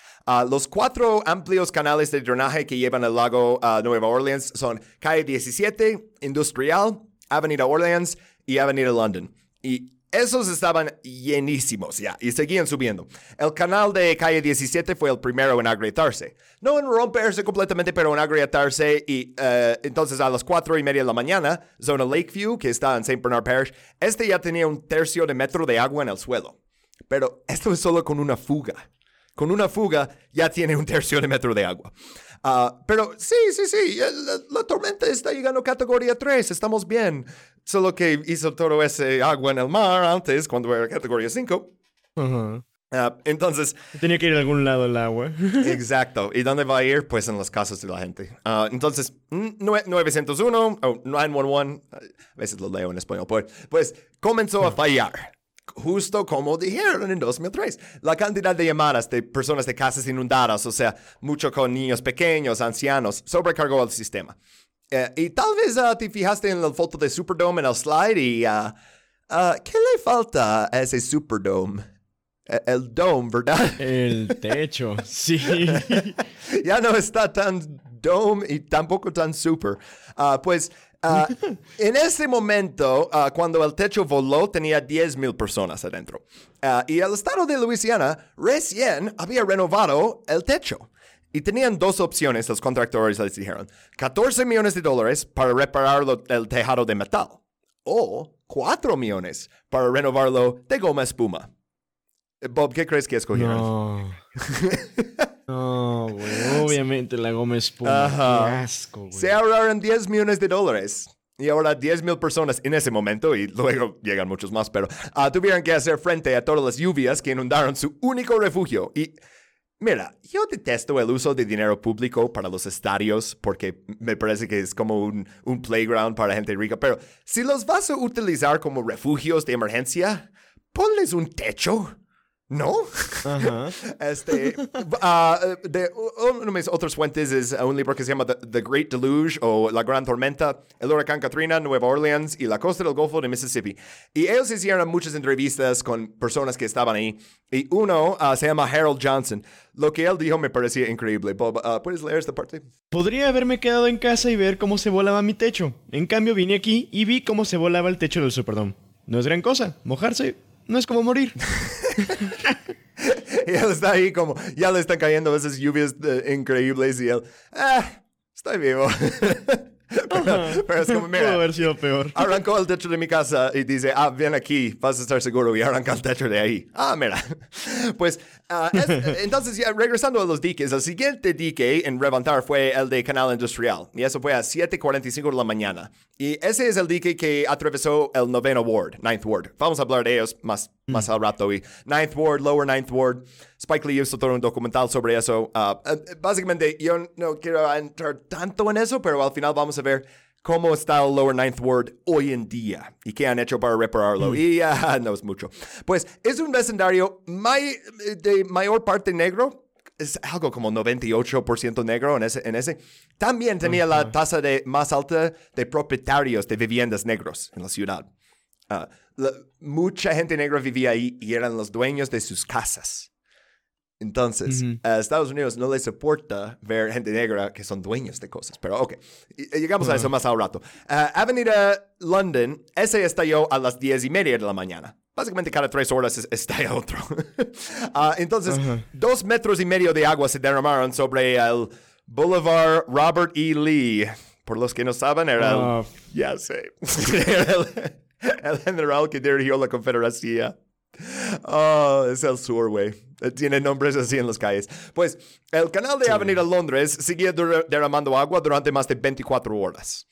S1: Los cuatro amplios canales de drenaje que llevan al lago Nueva Orleans son Calle 17, Industrial, Avenida Orleans y Avenida London. Y esos estaban llenísimos ya y seguían subiendo. El canal de calle 17 fue el primero en agrietarse. No en romperse completamente, pero en agrietarse. Y eh, entonces a las cuatro y media de la mañana, zona Lakeview, que está en St. Bernard Parish, este ya tenía un tercio de metro de agua en el suelo. Pero esto es solo con una fuga. Con una fuga ya tiene un tercio de metro de agua. Ah, pero sí, sí, sí, la, la tormenta está llegando a categoría 3, estamos bien. Solo que hizo todo ese agua en el mar antes, cuando era categoría 5.
S8: Ajá.
S1: Ah, entonces,
S8: Tenía que ir a algún lado el agua.
S1: exacto. ¿Y dónde va a ir? Pues en las casas de la gente. Ah, entonces, mm, nue- 901 o 911, a veces lo leo en español, pues, pues comenzó a fallar. Justo como dijeron en 2003. La cantidad de llamadas de personas de casas inundadas, o sea, mucho con niños pequeños, ancianos, sobrecargó el sistema. Eh, y tal vez ah, te fijaste en la foto de Superdome en el slide y... ah, ah, ¿Qué le falta a ese Superdome? Eh, El dome, ¿verdad?
S8: El techo, sí.
S1: ya no está tan Dome y tampoco tan super. Pues ah, en ese momento, ah, cuando el techo voló, tenía 10 mil personas adentro. Ah, y el estado de Luisiana recién había renovado el techo. Y tenían dos opciones, los contractores les dijeron. 14 millones de dólares para reparar el tejado de metal. O 4 millones para renovarlo de goma espuma. Eh, Bob, ¿qué crees que escogieron?
S8: No. No, güey. Obviamente la goma espuma.
S1: Ajá.
S8: Qué asco, güey.
S1: Se ahorraron 10 millones de dólares. Y ahora 10 mil personas en ese momento, y luego llegan muchos más, pero ah, tuvieron que hacer frente a todas las lluvias que inundaron su único refugio. Y mira, yo detesto el uso de dinero público para los estadios porque me parece que es como un, un playground para gente rica. Pero si los vas a utilizar como refugios de emergencia, ponles un techo. ¿No?
S8: Ajá.
S1: Este, ah, de una de mis otras fuentes es un libro que se llama The, The Great Deluge o La Gran Tormenta, el huracán Katrina, Nueva Orleans y la costa del Golfo de Mississippi. Y ellos hicieron muchas entrevistas con personas que estaban ahí. Y uno ah, se llama Harold Johnson. Lo que él dijo me parecía increíble. Bob, ah, ¿puedes leer esta parte?
S8: Podría haberme quedado en casa y ver cómo se volaba mi techo. En cambio vine aquí y vi cómo se volaba el techo del Superdome. No es gran cosa. Mojarse no es como morir.
S1: Y él está ahí como, ya le están cayendo esas lluvias eh, increíbles y él, ah, estoy vivo. pero, pero es como, mira,
S8: haber sido peor.
S1: Arrancó el techo de mi casa y dice, ah, ven aquí, vas a estar seguro. Y arranca el techo de ahí. Ah, mira. Pues, ah, es- entonces, ya regresando a los diques, el siguiente dique en levantar fue el de Canal Industrial. Y eso fue a 7.45 de la mañana. Y ese es el dique que atravesó el noveno ward, Ninth Ward. Vamos a hablar de ellos más, más al rato. Y Ninth Ward, Lower Ninth Ward. Spike Lee hizo todo un documental sobre eso. Eh, básicamente, yo no quiero entrar tanto en eso, pero al final vamos a ver cómo está el Lower Ninth Ward hoy en día y qué han hecho para repararlo. Y ah, no es mucho. Pues es un vecindario may- de mayor parte negro. Es algo como 98% negro en ese, en ese. También tenía la tasa de más alta de propietarios de viviendas negros en la ciudad. Ah, la- mucha gente negra vivía ahí y eran los dueños de sus casas. Entonces, a Estados Unidos no les soporta ver gente negra que son dueños de cosas. Pero ok, llegamos a eso más al rato. Ah, Avenida London, ese estalló a las 10 y media de la mañana. Básicamente cada tres horas es- estalla otro. Ah, entonces, dos metros y medio de agua se derramaron sobre el Boulevard Robert E. Lee. Por los que no saben, era el...
S8: Ah,
S1: Ya sé. Era el, el general que dirigió la Confederación. Oh, es el sur, güey. Eh, Tiene nombres así en las calles. Pues el canal de Avenida Londres seguía der- derramando agua durante más de 24 horas.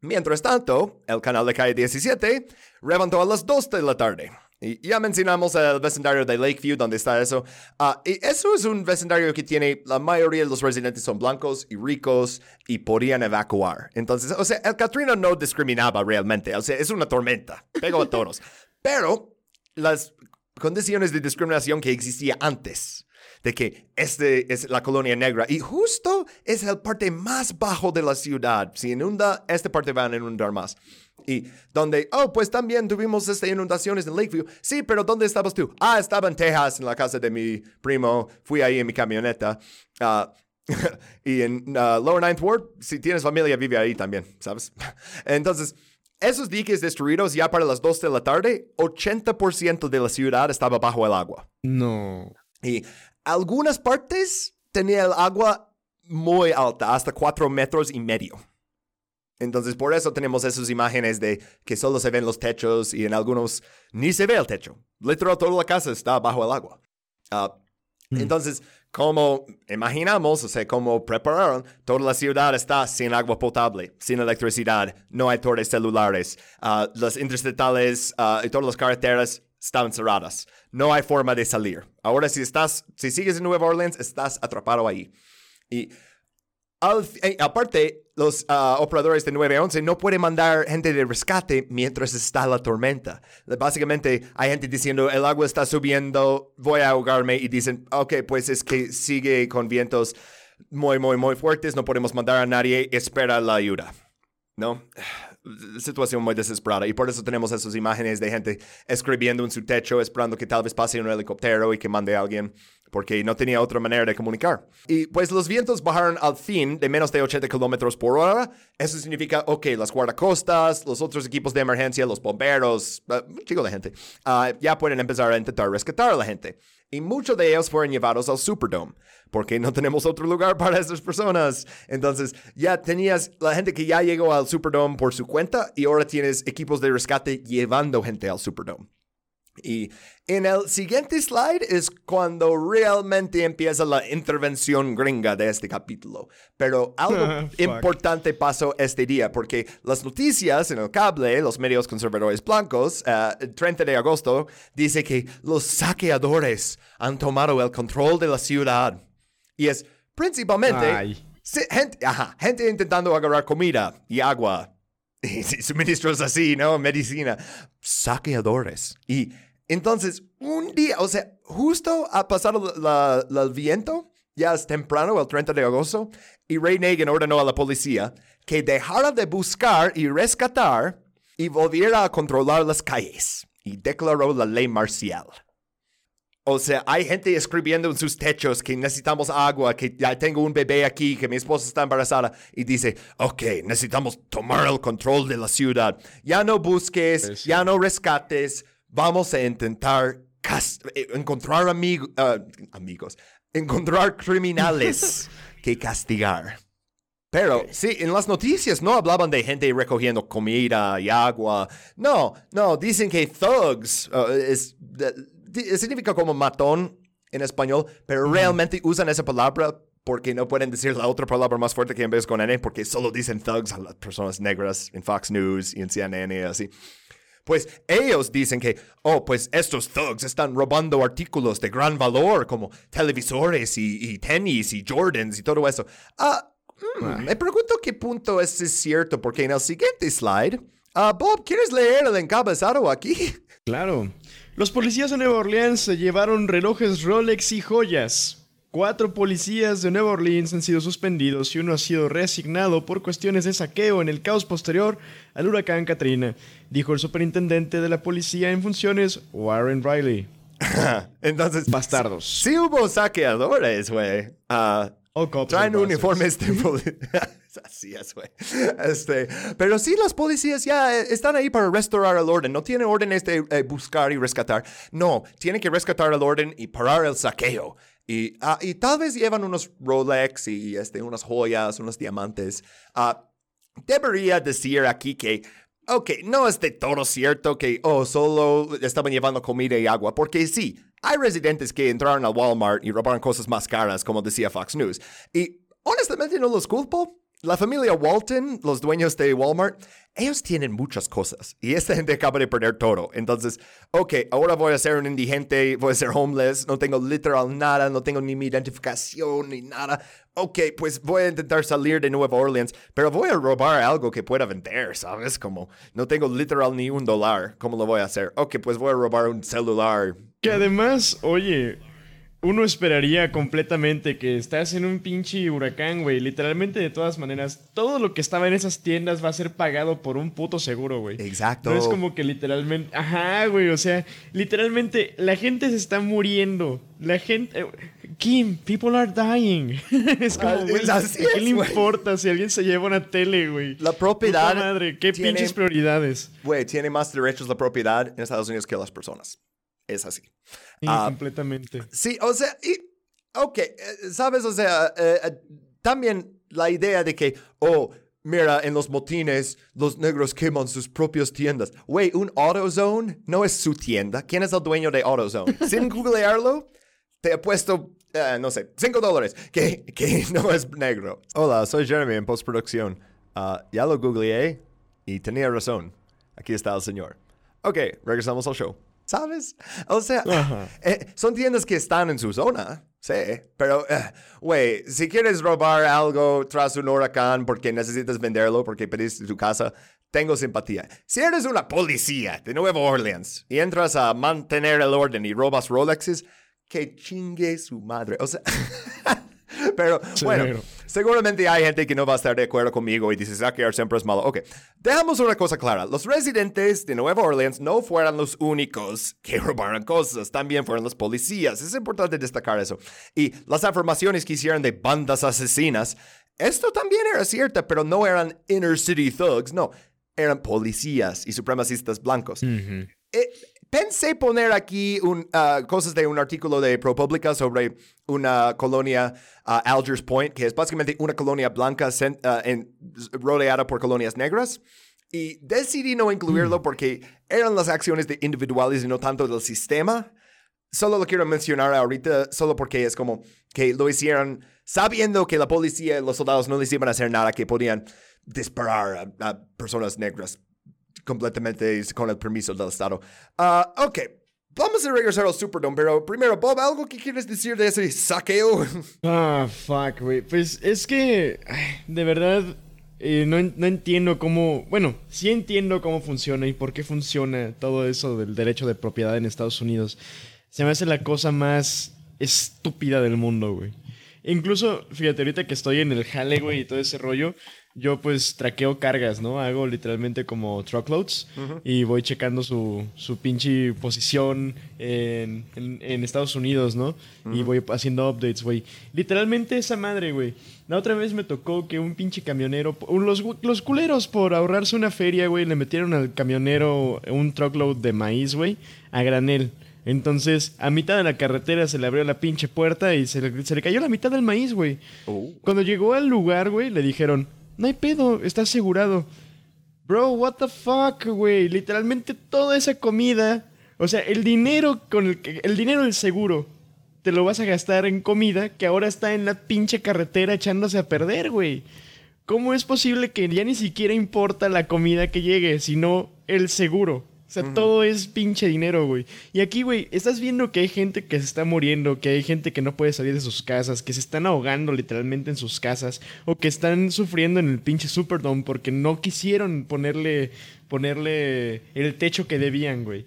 S1: Mientras tanto, el canal de calle 17 levantó a las 2 de la tarde. Y ya mencionamos el vecindario de Lakeview, donde está eso. Ah, y eso es un vecindario que tiene, la mayoría de los residentes son blancos y ricos y podían evacuar. Entonces, o sea, el Katrina no discriminaba realmente. O sea, es una tormenta. Pegó a todos. Pero las condiciones de discriminación que existía antes de que este es la colonia negra y justo es el parte más bajo de la ciudad. Si inunda, esta parte va a inundar más. Y donde, oh, pues también tuvimos estas inundaciones en Lakeview. Sí, pero ¿dónde estabas tú? Ah, estaba en Texas, en la casa de mi primo. Fui ahí en mi camioneta. Ah, y en ah, Lower Ninth Ward, si tienes familia, vive ahí también, ¿sabes? Entonces, esos diques destruidos ya para las 2 de la tarde, 80% de la ciudad estaba bajo el agua.
S8: No.
S1: Y algunas partes tenía el agua muy alta, hasta 4 metros y medio. Entonces, por eso tenemos esas imágenes de que solo se ven los techos y en algunos ni se ve el techo. Literal, toda la casa está bajo el agua. Ah, Entonces, como imaginamos, o sea, como prepararon, toda la ciudad está sin agua potable, sin electricidad, no hay torres celulares, ah, las interstatales ah, y todas las carreteras están cerradas. No hay forma de salir. Ahora, si estás, si sigues en Nueva Orleans, estás atrapado ahí. Al- eh, aparte, los ah, operadores de 911 no pueden mandar gente de rescate mientras está la tormenta. Básicamente, hay gente diciendo, el agua está subiendo, voy a ahogarme, y dicen, ok, pues es que sigue con vientos muy, muy, muy fuertes, no podemos mandar a nadie, espera la ayuda. ¿No? Situación muy desesperada. Y por eso tenemos esas imágenes de gente escribiendo en su techo, esperando que tal vez pase un helicóptero y que mande alguien. porque no tenía otra manera de comunicar. Y pues los vientos bajaron al fin de menos de 80 kilómetros por hora. Eso significa, ok, las guardacostas, los otros equipos de emergencia, los bomberos, uh, un chico de gente, uh, ya pueden empezar a intentar rescatar a la gente. Y muchos de ellos fueron llevados al Superdome, porque no tenemos otro lugar para estas personas. Entonces, ya tenías la gente que ya llegó al Superdome por su cuenta y ahora tienes equipos de rescate llevando gente al Superdome. Y en el siguiente slide es cuando realmente empieza la intervención gringa de este capítulo. Pero algo importante pasó este día, porque las noticias en el cable, los medios conservadores blancos, eh, el 30 de agosto, dice que los saqueadores han tomado el control de la ciudad. Y es principalmente gente, gente intentando agarrar comida y agua y suministros así, ¿no? Medicina. Saqueadores. Y entonces, un día, o sea, justo ha pasado el viento, ya es temprano, el 30 de agosto, y Ray Nagin ordenó a la policía que dejara de buscar y rescatar y volviera a controlar las calles. Y declaró la ley marcial. O sea, hay gente escribiendo en sus techos que necesitamos agua, que ya tengo un bebé aquí, que mi esposa está embarazada. Y dice, ok, necesitamos tomar el control de la ciudad. Ya no busques, ya no rescates. Vamos a intentar eh, encontrar ah, amigos, encontrar criminales que castigar. Pero sí, en las noticias no hablaban de gente recogiendo comida y agua. No, no, dicen que thugs uh, es, significa como matón en español, pero realmente usan esa palabra porque no pueden decir la otra palabra más fuerte que en vez con N, porque solo dicen thugs a las personas negras en Fox News y en CNN y así. Pues ellos dicen que, oh, pues estos thugs están robando artículos de gran valor como televisores y, tenis y Jordans y todo eso. Ah, mm, me pregunto qué punto es cierto, porque en el siguiente slide, ah, Bob, ¿quieres leer el encabezado aquí?
S8: Claro. Los policías de Nueva Orleans se llevaron relojes Rolex y joyas. Cuatro policías de Nueva Orleans han sido suspendidos y uno ha sido reasignado por cuestiones de saqueo en el caos posterior al huracán Katrina, dijo el superintendente de la policía en funciones, Warren Riley.
S1: Entonces,
S8: bastardos.
S1: Sí hubo saqueadores, güey. Uh, traen uniformes de Así es, güey. Este, pero sí, los policías ya eh, están ahí para restaurar el orden. No tienen órdenes de eh, buscar y rescatar. No, tienen que rescatar el orden y parar el saqueo. Y, ah, y tal vez llevan unos Rolex y este, unas joyas, unos diamantes. Ah, debería decir aquí que, ok, no es de todo cierto que, oh, solo estaban llevando comida y agua, porque sí, hay residentes que entraron al Walmart y robaron cosas más caras, como decía Fox News. Y honestamente no los culpo. La familia Walton, los dueños de Walmart, ellos tienen muchas cosas y esta gente acaba de perder todo. Entonces, ok, ahora voy a ser un indigente, voy a ser homeless, no tengo literal nada, no tengo ni mi identificación ni nada. Ok, pues voy a intentar salir de Nueva Orleans, pero voy a robar algo que pueda vender, ¿sabes? Como no tengo literal ni un dólar, ¿cómo lo voy a hacer? Ok, pues voy a robar un celular.
S8: Que además, oye, uno esperaría completamente que estás en un pinche huracán, güey. Literalmente, de todas maneras, todo lo que estaba en esas tiendas va a ser pagado por un puto seguro, güey.
S1: Exacto.
S8: No es como que literalmente. Ajá, güey. O sea, literalmente, la gente se está muriendo. La gente. Kim, people are dying. es como, ah, güey, ¿qué le importa si alguien se lleva una tele, güey?
S1: La propiedad.
S8: madre, qué pinches prioridades.
S1: Güey, tiene más derechos la propiedad en Estados Unidos que las personas. Es así.
S8: Ah, completamente.
S1: Sí, o sea, y, ok, eh, sabes, o sea, eh, eh, también la idea de que, oh, mira, en los motines los negros queman sus propias tiendas. Güey, un AutoZone no es su tienda. ¿Quién es el dueño de AutoZone? Sin googlearlo, te he puesto, no sé, 5 dólares, que, que no es negro. Hola, soy Jeremy en postproducción. Uh, ya lo googleé y tenía razón. Aquí está el señor. Ok, regresamos al show. ¿Sabes? O sea, eh, son tiendas que están en su zona, sí, pero, eh, güey, si quieres robar algo tras un huracán porque necesitas venderlo, porque pediste tu casa, tengo simpatía. Si eres una policía de Nueva Orleans y entras a mantener el orden y robas Rolexes, que chingue su madre. O sea, Pero bueno,
S8: Severo.
S1: seguramente hay gente que no va a estar de acuerdo conmigo y dice, saquear siempre es malo. Ok, dejamos una cosa clara. Los residentes de Nueva Orleans no fueron los únicos que robaron cosas, también fueron los policías. Es importante destacar eso. Y las afirmaciones que hicieron de bandas asesinas, esto también era cierto, pero no eran inner city thugs, no, eran policías y supremacistas blancos. Eh, pensé poner aquí un, ah, cosas de un artículo de ProPublica sobre una colonia, ah, Algiers Point, que es básicamente una colonia blanca ah, en- rodeada por colonias negras. Y decidí no incluirlo porque eran las acciones de individuales y no tanto del sistema. Solo lo quiero mencionar ahorita, solo porque es como que lo hicieron sabiendo que la policía y los soldados no les iban a hacer nada, que podían disparar a, a personas negras completamente con el permiso del Estado. Ah, ok, vamos a regresar al Superdome, pero primero, Bob, ¿algo que quieres decir de ese saqueo?
S8: Ah, fuck, güey. Pues es que, de verdad, eh, no, no entiendo cómo, bueno, sí entiendo cómo funciona y por qué funciona todo eso del derecho de propiedad en Estados Unidos. Se me hace la cosa más estúpida del mundo, güey. Incluso, fíjate, ahorita que estoy en el jale, güey, y todo ese rollo, yo pues traqueo cargas, ¿no? Hago literalmente como truckloads y voy checando su, su pinche posición en, en- en Estados Unidos, ¿no? Y voy haciendo updates, güey. Literalmente esa madre, güey. La otra vez me tocó que un pinche camionero, los, los culeros por ahorrarse una feria, güey, le metieron al camionero un truckload de maíz, güey, a granel. Entonces, a mitad de la carretera se le abrió la pinche puerta y se le, se le cayó la mitad del maíz, güey. Cuando llegó al lugar, güey, le dijeron, no hay pedo, está asegurado. Bro, what the fuck, güey. Literalmente toda esa comida, o sea, el dinero con el, que- el dinero del seguro, te lo vas a gastar en comida que ahora está en la pinche carretera echándose a perder, güey. ¿Cómo es posible que ya ni siquiera importa la comida que llegue, sino el seguro? O sea, todo es pinche dinero, güey. Y aquí, güey, estás viendo que hay gente que se está muriendo, que hay gente que no puede salir de sus casas, que se están ahogando literalmente en sus casas, o que están sufriendo en el pinche Superdome porque no quisieron ponerle, ponerle el techo que debían, güey.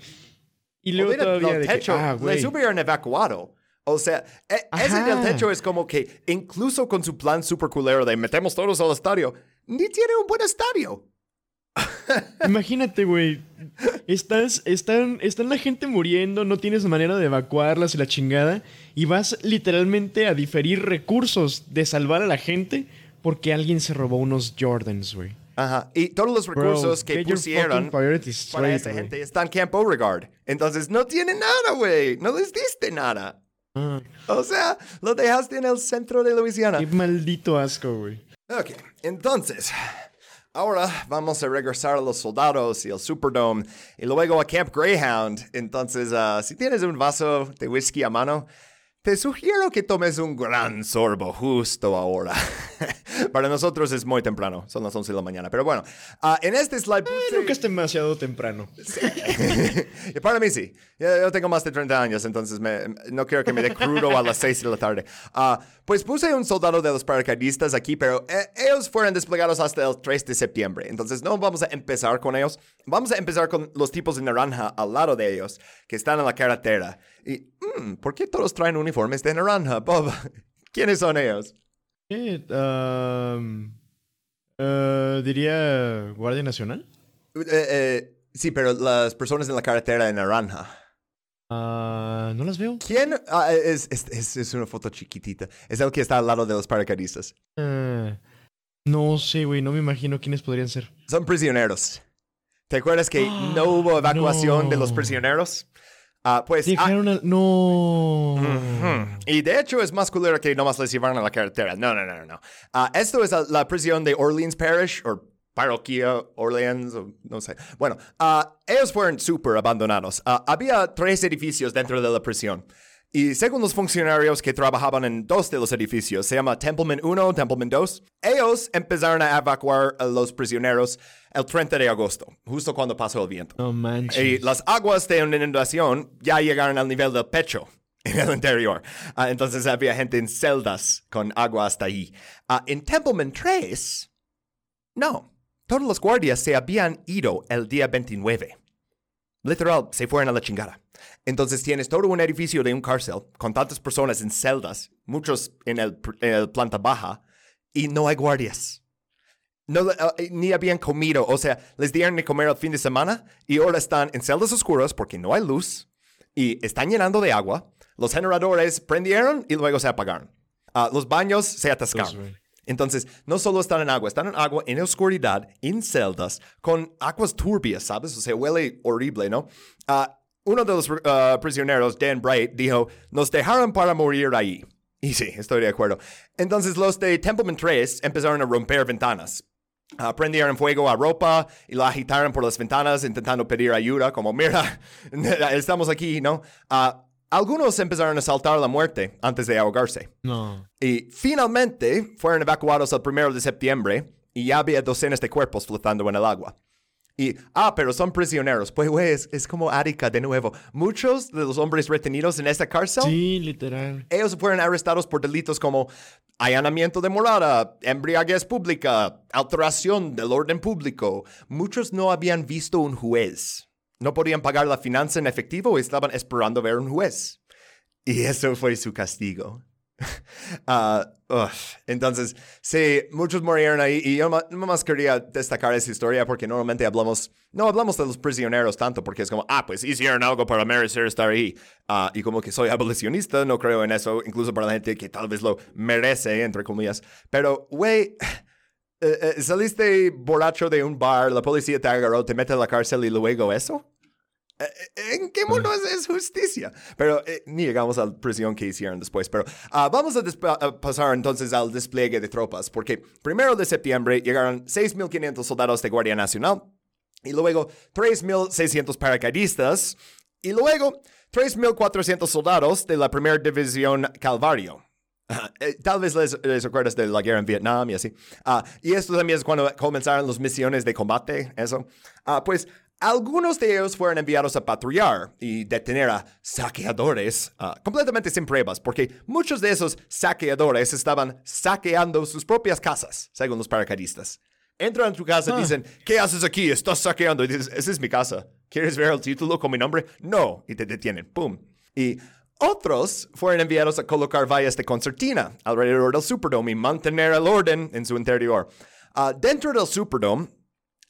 S8: Y luego
S1: Olvida
S8: todavía
S1: el
S8: de que,
S1: techo,
S8: ah, güey.
S1: les hubieran evacuado. O sea, e- ese del techo es como que incluso con su plan super culero de metemos todos al estadio, ni tiene un buen estadio.
S8: Imagínate, güey. Estás, están, están la gente muriendo, no tienes manera de evacuarlas y la chingada. Y vas literalmente a diferir recursos de salvar a la gente porque alguien se robó unos Jordans, güey.
S1: Ajá. Y todos los
S8: Bro,
S1: recursos que pusieron
S8: priorities
S1: para
S8: straight,
S1: esa
S8: güey.
S1: gente están en Camp Beauregard. Entonces no tienen nada, güey. No les diste nada.
S8: Ah,
S1: O sea, lo dejaste en el centro de Luisiana.
S8: qué maldito asco, güey.
S1: Ok, entonces, ahora vamos a regresar a los soldados y al Superdome y luego a Camp Greyhound. Entonces, ah, si tienes un vaso de whisky a mano, te sugiero que tomes un gran sorbo justo ahora. Para nosotros es muy temprano, son las 11 de la mañana. Pero bueno, ah, en este slide puse-
S8: Nunca es demasiado temprano.
S1: y para mí sí. Yo, tengo más de 30 años, entonces me- no quiero que me dé crudo a las 6 de la tarde. Ah, pues puse un soldado de los paracaidistas aquí, pero eh, ellos fueron desplegados hasta el 3 de septiembre. Entonces no vamos a empezar con ellos. Vamos a empezar con los tipos de naranja al lado de ellos, que están en la carretera. Y, mm, ¿por qué todos traen uniformes de naranja, Bob? ¿Quiénes son ellos?
S8: Um, eh, diría Guardia Nacional.
S1: Eh, eh, sí, pero las personas en la carretera de naranja.
S8: Ah, no las veo.
S1: ¿Quién? Ah, es, es, una foto chiquitita. Es el que está al lado de los paracaidistas.
S8: No sé, güey. No me imagino quiénes podrían ser.
S1: Son prisioneros. ¿Te acuerdas que no hubo evacuación de los prisioneros? Ah, pues... ah,
S8: Dejaron al... No.
S1: Y de hecho es más culero que nomás les llevaron a la carretera. No, no, no, no. Ah, esto es la, prisión de Orleans Parish, o parroquia Orleans, o no sé. Bueno, ah, ellos fueron súper abandonados. Ah, había tres edificios dentro de la prisión. Y según los funcionarios que trabajaban en dos de los edificios, se llama Templeman 1, Templeman 2, ellos empezaron a evacuar a los prisioneros el 30 de agosto, justo cuando pasó el viento.
S8: No manches.
S1: Y las aguas de una inundación ya llegaron al nivel del pecho en el interior. Ah, entonces había gente en celdas con agua hasta ahí. Ah, en Templeman 3, no. Todos los guardias se habían ido el día 29. literal, se fueron a la chingada. Entonces tienes todo un edificio de un cárcel con tantas personas en celdas, muchos en el, en el planta baja, y no hay guardias. No, uh, ni habían comido, o sea, les dieron de comer el fin de semana y ahora están en celdas oscuras porque no hay luz y están llenando de agua. Los generadores prendieron y luego se apagaron. Uh, los baños se atascaron. Entonces, no solo están en agua, están en agua, en oscuridad, en celdas, con aguas turbias, ¿sabes? O sea, huele horrible, ¿no? Uh, uno de los uh, prisioneros, Dan Bright, dijo, nos dejaron para morir ahí. Y sí, estoy de acuerdo. Entonces, los de Templeman 3 empezaron a romper ventanas. Uh, prendieron fuego a ropa y la agitaron por las ventanas intentando pedir ayuda, como, mira, estamos aquí, ¿no? Uh, algunos empezaron a saltar la muerte antes de ahogarse.
S8: No.
S1: Y finalmente fueron evacuados el primero de septiembre y ya había docenas de cuerpos flotando en el agua. Y, ah, pero son prisioneros. Pues, güey, es, es, como Arica de nuevo. Muchos de los hombres retenidos en esta cárcel.
S8: Sí, literal.
S1: Ellos fueron arrestados por delitos como allanamiento de morada, embriaguez pública, alteración del orden público. Muchos no habían visto un juez. No podían pagar la finanza en efectivo y estaban esperando ver un juez. Y eso fue su castigo. Uh, entonces, sí, muchos murieron ahí y yo más quería destacar esa historia porque normalmente hablamos, no hablamos de los prisioneros tanto porque es como, ah, pues hicieron algo para merecer estar ahí. Uh, y como que soy abolicionista, no creo en eso, incluso para la gente que tal vez lo merece, entre comillas. Pero, güey, eh, eh, saliste borracho de un bar, la policía te agarró, te mete a la cárcel y luego eso. Eh, ¿En qué mundo es, justicia? Pero ni llegamos a la prisión que hicieron después. Pero uh, vamos a, a, pasar entonces al despliegue de tropas, porque primero de septiembre llegaron 6.500 soldados de Guardia Nacional y luego 3.600 paracaidistas y luego 3.400 soldados de la primera división Calvario. Uh, tal vez les, les, recuerdas de la guerra en Vietnam y así. Uh, y esto también es cuando comenzaron las misiones de combate, eso. Uh, pues algunos de ellos fueron enviados a patrullar y detener a saqueadores completamente sin pruebas, porque muchos de esos saqueadores estaban saqueando sus propias casas, según los paracaidistas. Entran a tu casa y dicen, ¿qué haces aquí? Estás saqueando. Y dices, esa es mi casa. ¿Quieres ver el título con mi nombre? No. Y te detienen. ¡Pum! Y otros fueron enviados a colocar vallas de concertina alrededor del Superdome y mantener el orden en su interior. Uh, dentro del Superdome,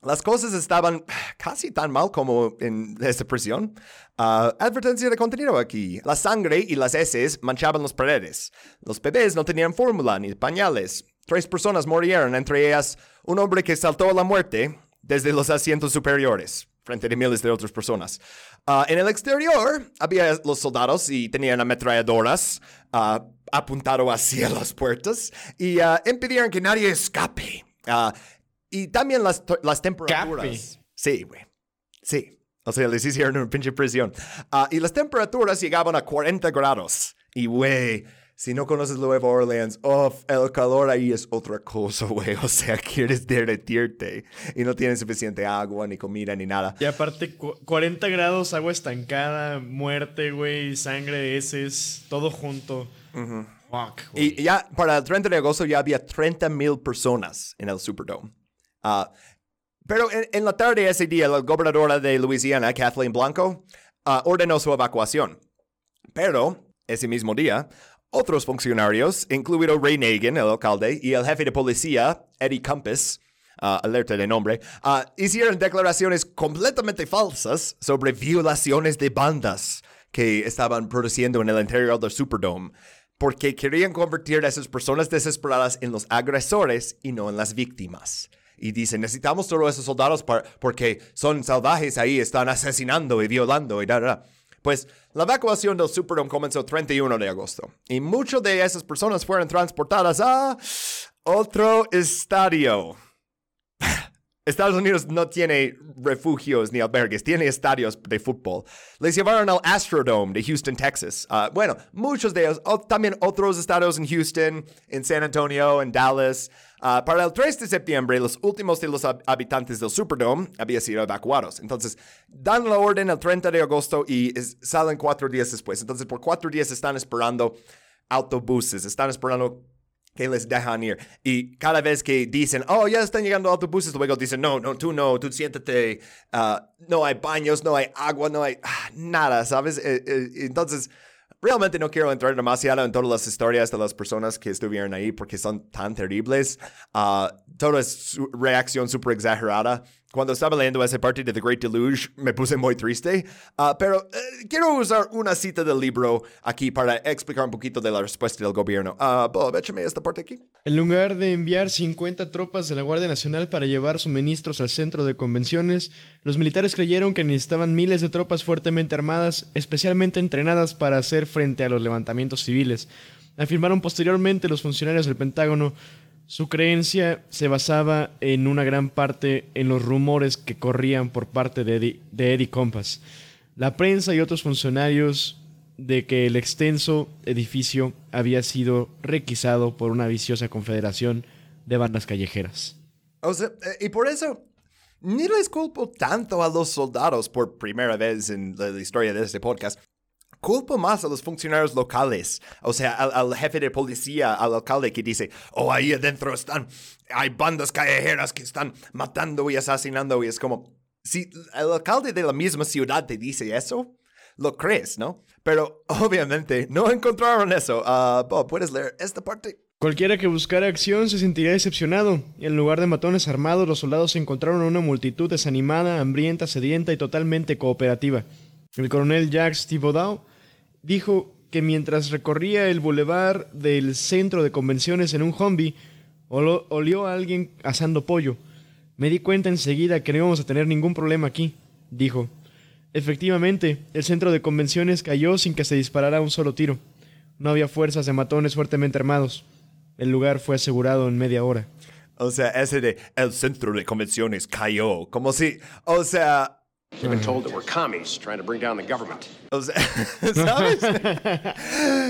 S1: las cosas estaban casi tan mal como en esta prisión. Uh, advertencia de contenido aquí. La sangre y las heces manchaban las paredes. Los bebés no tenían fórmula ni pañales. Tres personas murieron, entre ellas un hombre que saltó a la muerte desde los asientos superiores frente a miles de otras personas. Uh, en el exterior había los soldados y tenían ametralladoras uh, apuntado hacia las puertas y impidieron que nadie escape. Y también las, las temperaturas. Sí, güey. Sí. O sea, les hicieron una pinche prisión. y las temperaturas llegaban a 40 grados. Y, güey, si no conoces Nueva Orleans, oh, el calor ahí es otra cosa, güey. O sea, quieres derretirte y no tienes suficiente agua, ni comida, ni nada.
S8: Y aparte, 40 grados, agua estancada, muerte, güey, sangre, heces, todo junto.
S1: Fuck, y ya para el 30 de agosto ya había 30 mil personas en el Superdome. Uh, pero en, la tarde de ese día, la gobernadora de Luisiana, Kathleen Blanco, uh, ordenó su evacuación. Pero ese mismo día, otros funcionarios, incluido Ray Nagin, el alcalde, y el jefe de policía, Eddie Compass, uh, alerta de nombre, hicieron declaraciones completamente falsas sobre violaciones de bandas que estaban produciendo en el interior del Superdome, porque querían convertir a esas personas desesperadas en los agresores y no en las víctimas. Y dicen, necesitamos todos esos soldados porque son salvajes ahí, están asesinando y violando y da. Pues la evacuación del Superdome comenzó el 31 de agosto y muchas de esas personas fueron transportadas a otro estadio. Estados Unidos no tiene refugios ni albergues, tiene estadios de fútbol. Les llevaron al Astrodome de Houston, Texas. Uh, bueno, muchos de ellos, también otros estadios en Houston, en San Antonio, en Dallas. Uh, para el 3 de septiembre, los últimos de los habitantes del Superdome habían sido evacuados. Entonces, dan la orden el 30 de agosto y salen cuatro días después. Entonces, por cuatro días están esperando autobuses, están esperando que les dejan ir. Y cada vez que dicen, oh, ya están llegando autobuses, luego dicen, no, no, tú no, tú siéntate, ah, no hay baños, no hay agua, no hay ah, nada, ¿sabes? Eh, eh, entonces, realmente no quiero entrar demasiado en todas las historias de las personas que estuvieron ahí porque son tan terribles. Uh, toda es reacción súper exagerada. Cuando estaba leyendo esa parte de The Great Deluge, me puse muy triste. Uh, pero uh, quiero usar una cita del libro aquí para explicar un poquito de la respuesta del gobierno. Uh, Bob, échame esta parte aquí.
S8: En lugar de enviar 50 tropas de la Guardia Nacional para llevar suministros al centro de convenciones, los militares creyeron que necesitaban miles de tropas fuertemente armadas, especialmente entrenadas para hacer frente a los levantamientos civiles. Afirmaron posteriormente los funcionarios del Pentágono su creencia se basaba en una gran parte en los rumores que corrían por parte de Eddie, Compass, la prensa y otros funcionarios de que el extenso edificio había sido requisado por una viciosa confederación de bandas callejeras.
S1: O sea, eh, y por eso ni les culpo tanto a los soldados por primera vez en la historia de este podcast, culpo más a los funcionarios locales, o sea, al, jefe de policía, al alcalde que dice, oh, ahí adentro están, hay bandas callejeras que están matando y asesinando, y es como, si el alcalde de la misma ciudad te dice eso, lo crees, ¿no? Pero obviamente no encontraron eso. Uh, Bob, ¿puedes leer esta parte?
S8: Cualquiera que buscara acción se sentiría decepcionado. En lugar de matones armados, los soldados encontraron una multitud desanimada, hambrienta, sedienta y totalmente cooperativa. El coronel Jacques Thibodeau dijo que mientras recorría el bulevar del centro de convenciones en un Humvee, olió a alguien asando pollo. Me di cuenta enseguida que no íbamos a tener ningún problema aquí, dijo. Efectivamente, el centro de convenciones cayó sin que se disparara un solo tiro. No había fuerzas de matones fuertemente armados. El lugar fue asegurado en media hora.
S1: O sea, ese de el centro de convenciones cayó, como si, o sea,
S9: They've been told that we're commies trying to bring down the government.
S1: O sea, ¿sabes?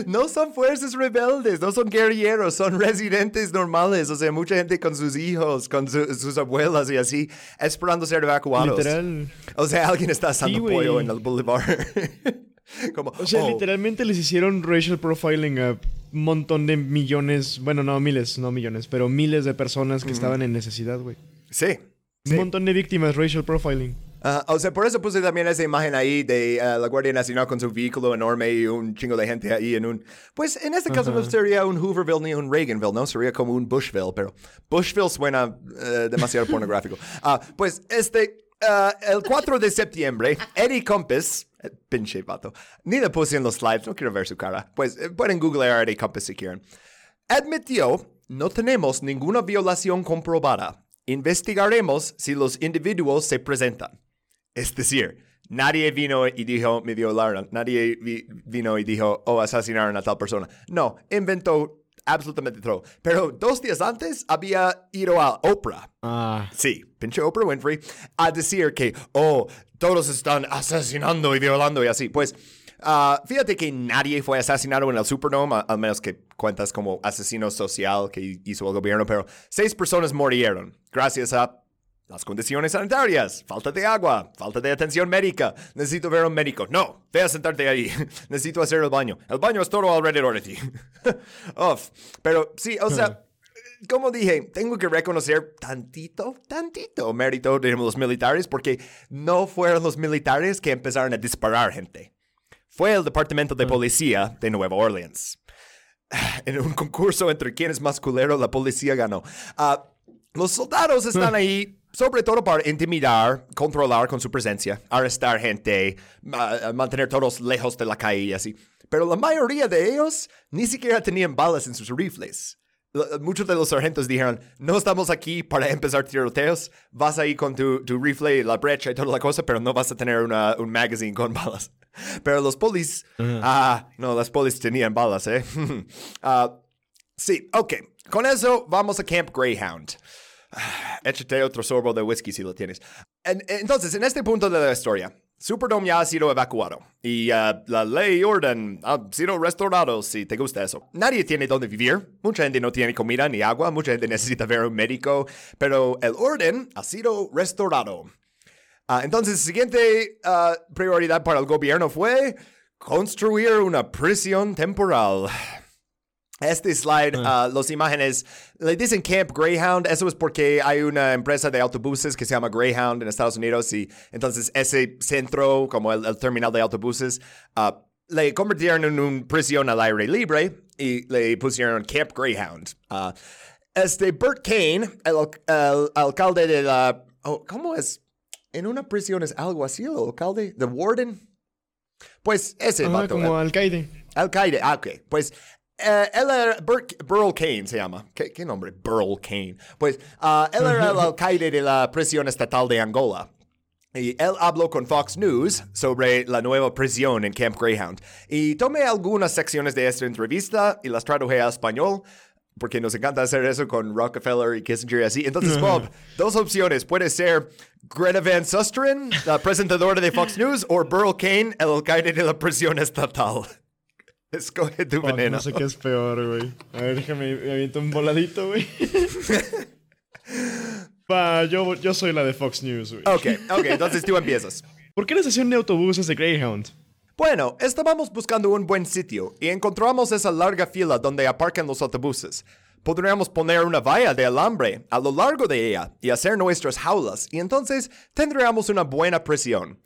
S1: no son fuerzas rebeldes, no son guerrilleros, son residentes normales. O sea, mucha gente con sus hijos, con su, sus abuelas y así, esperando ser evacuados.
S8: Literal.
S1: O sea, alguien está asando sí, pollo en el boulevard.
S8: Como, o sea, oh. literalmente les hicieron racial profiling a un montón de millones, bueno, no miles, no millones, pero miles de personas que mm -hmm. estaban en necesidad, güey.
S1: Sí.
S8: Un sí. montón de víctimas, racial profiling.
S1: Uh, o sea, por eso puse también esa imagen ahí de uh, la Guardia Nacional con su vehículo enorme y un chingo de gente ahí en un... Pues en este caso uh -huh. no sería un Hooverville ni un Reaganville, ¿no? Sería como un Bushville, pero Bushville suena demasiado pornográfico. pues este, el 4 de septiembre, Eddie Compass, eh, pinche vato, ni le puse en los slides, no quiero ver su cara. Pues eh, pueden googlear a Eddie Compass si quieren. Admitió, no tenemos ninguna violación comprobada. Investigaremos si los individuos se presentan. Es decir, nadie vino y dijo, me violaron. Nadie vi vino y dijo, oh, asesinaron a tal persona. No, inventó absolutamente todo. Pero dos días antes había ido a Oprah.
S8: Ah.
S1: Sí, pinche Oprah Winfrey, a decir que, oh, todos están asesinando y violando y así. Pues, uh, fíjate que nadie fue asesinado en el Superdome, al menos que cuentas como asesino social que hizo el gobierno, pero seis personas murieron gracias a las condiciones sanitarias, falta de agua, falta de atención médica. Necesito ver a un médico. No, ve a sentarte ahí. Necesito hacer el baño. El baño es todo alrededor de ti. Uf. Pero sí, o sea, como dije, tengo que reconocer tantito, tantito mérito de los militares porque no fueron los militares que empezaron a disparar gente. Fue el Departamento de Policía de Nueva Orleans. En un concurso entre quién es más culero, la policía ganó. Uh, los soldados están ahí sobre todo para intimidar, controlar con su presencia, arrestar gente, mantener todos lejos de la calle y así. Pero la mayoría de ellos ni siquiera tenían balas en sus rifles. Muchos de los sargentos dijeron, no estamos aquí para empezar tiroteos, vas ahí con tu, tu rifle, la brecha y toda la cosa, pero no vas a tener una, un magazine con balas. Pero los polis, ah, no, las polis tenían balas, ¿eh? uh, sí, ok, con eso vamos a Camp Greyhound. Échate otro sorbo de whisky si lo tienes. entonces, en este punto de la historia, Superdome ya ha sido evacuado y uh, la ley y orden ha sido restaurado si te gusta eso. Nadie tiene donde vivir, mucha gente no tiene comida ni agua, mucha gente necesita ver un médico, pero el orden ha sido restaurado. Uh, entonces, siguiente uh, prioridad para el gobierno fue construir una prisión temporal. Este slide, uh, las imágenes, le dicen Camp Greyhound, eso es porque hay una empresa de autobuses que se llama Greyhound en Estados Unidos y entonces ese centro, como el, el terminal de autobuses, uh, le convirtieron en una prisión al aire libre y le pusieron Camp Greyhound. Uh, este Bert Kane, el, el alcalde de la... oh, ¿Cómo es? En una prisión es algo así, el alcalde, the warden. Pues ese
S8: Ah,
S1: vato,
S8: como
S1: el-
S8: alcaide.
S1: Alcaide, ah, ok. Pues eh, Burl Kane, se llama. ¿Qué, qué nombre? Burl Kane. Pues ah, él era el alcaide de la prisión estatal de Angola. Y él habló con Fox News sobre la nueva prisión en Camp Greyhound. Y tomé algunas secciones de esta entrevista y las traduje a español, porque nos encanta hacer eso con Rockefeller y Kissinger y así. Entonces, Bob, dos opciones. Puede ser Greta Van Susteren, la presentadora de Fox News, o Burl Kane, el alcaide de la prisión estatal. Escoge tu
S8: Fuck,
S1: veneno.
S8: no sé qué es peor, güey. A ver, déjame, me aviento un voladito, güey. Va, yo, yo soy la de Fox News, güey.
S1: Ok, ok, entonces tú empiezas.
S8: ¿Por qué la estación de autobuses de Greyhound?
S1: Bueno, estábamos buscando un buen sitio y encontramos esa larga fila donde aparcan los autobuses. Podríamos poner una valla de alambre a lo largo de ella y hacer nuestras jaulas y entonces tendríamos una buena prisión.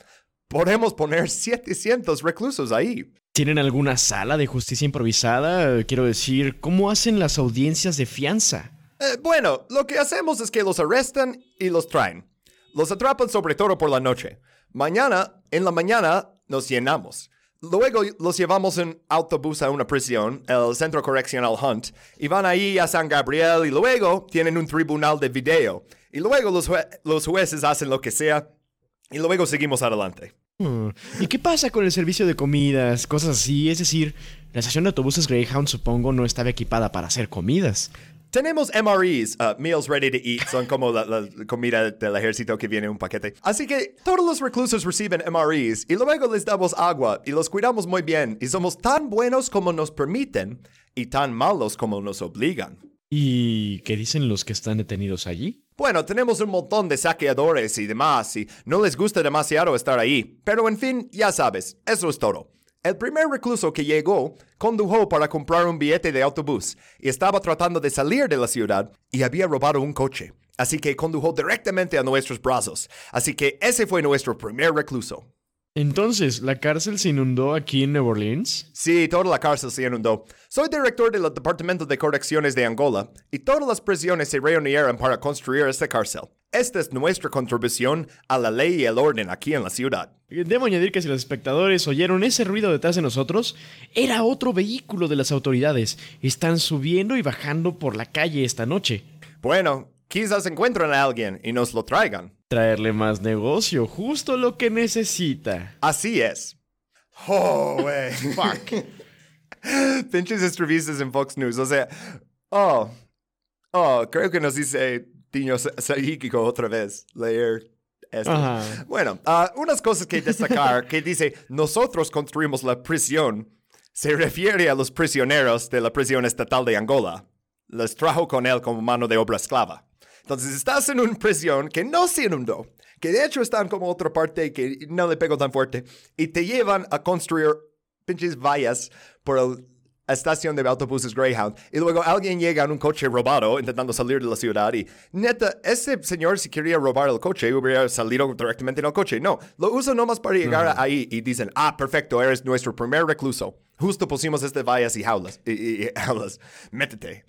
S1: Podemos poner 700 reclusos ahí.
S8: ¿Tienen alguna sala de justicia improvisada? Quiero decir, ¿cómo hacen las audiencias de fianza?
S1: Eh, bueno, lo que hacemos es que los arrestan y los traen. Los atrapan sobre todo por la noche. Mañana, en la mañana, nos llenamos. Luego los llevamos en autobús a una prisión, el Centro Correccional Hunt, y van ahí a San Gabriel y luego tienen un tribunal de video. Y luego los, jue- los jueces hacen lo que sea y luego seguimos adelante.
S8: ¿Y qué pasa con el servicio de comidas, cosas así? Es decir, la estación de autobuses Greyhound supongo no estaba equipada para hacer comidas.
S1: Tenemos MREs, uh, Meals Ready to Eat, son como la, la comida del ejército que viene en un paquete. Así que todos los reclusos reciben MREs y luego les damos agua y los cuidamos muy bien y somos tan buenos como nos permiten y tan malos como nos obligan.
S8: ¿Y qué dicen los que están detenidos allí?
S1: Bueno, tenemos un montón de saqueadores y demás y no les gusta demasiado estar ahí, pero en fin, ya sabes, eso es todo. El primer recluso que llegó condujo para comprar un billete de autobús y estaba tratando de salir de la ciudad y había robado un coche. Así que condujo directamente a nuestros brazos. Así que ese fue nuestro primer recluso.
S8: Entonces, ¿la cárcel se inundó aquí en Nueva Orleans?
S1: Sí, toda la cárcel se inundó. Soy director del Departamento de Correcciones de Angola y todas las prisiones se reunieron para construir esta cárcel. Esta es nuestra contribución a la ley y el orden aquí en la ciudad.
S8: Debo añadir que si los espectadores oyeron ese ruido detrás de nosotros, era otro vehículo de las autoridades. Están subiendo y bajando por la calle esta noche.
S1: Bueno, quizás encuentren a alguien y nos lo traigan.
S8: Traerle más negocio, justo lo que necesita.
S1: Así es. Oh, güey. Fuck. Pinches entrevistas en Fox News. O sea, oh, oh, creo que nos dice Tiño Saíquico otra vez leer esto.
S8: Ajá.
S1: Bueno, ah, unas cosas que destacar que dice, nosotros construimos la prisión, se refiere a los prisioneros de la prisión estatal de Angola. Les trajo con él como mano de obra esclava. Entonces estás en una prisión que no se inundó, que de hecho están como otra parte que no le pegó tan fuerte, y te llevan a construir pinches vallas por el- la estación de autobuses Greyhound, y luego alguien llega en un coche robado intentando salir de la ciudad, y neta, ese señor si quería robar el coche hubiera salido directamente en el coche. No, lo usa nomás para llegar ahí y dicen, ah, perfecto, eres nuestro primer recluso. Justo pusimos este vallas y jaulas, y, y- y jaulas, métete.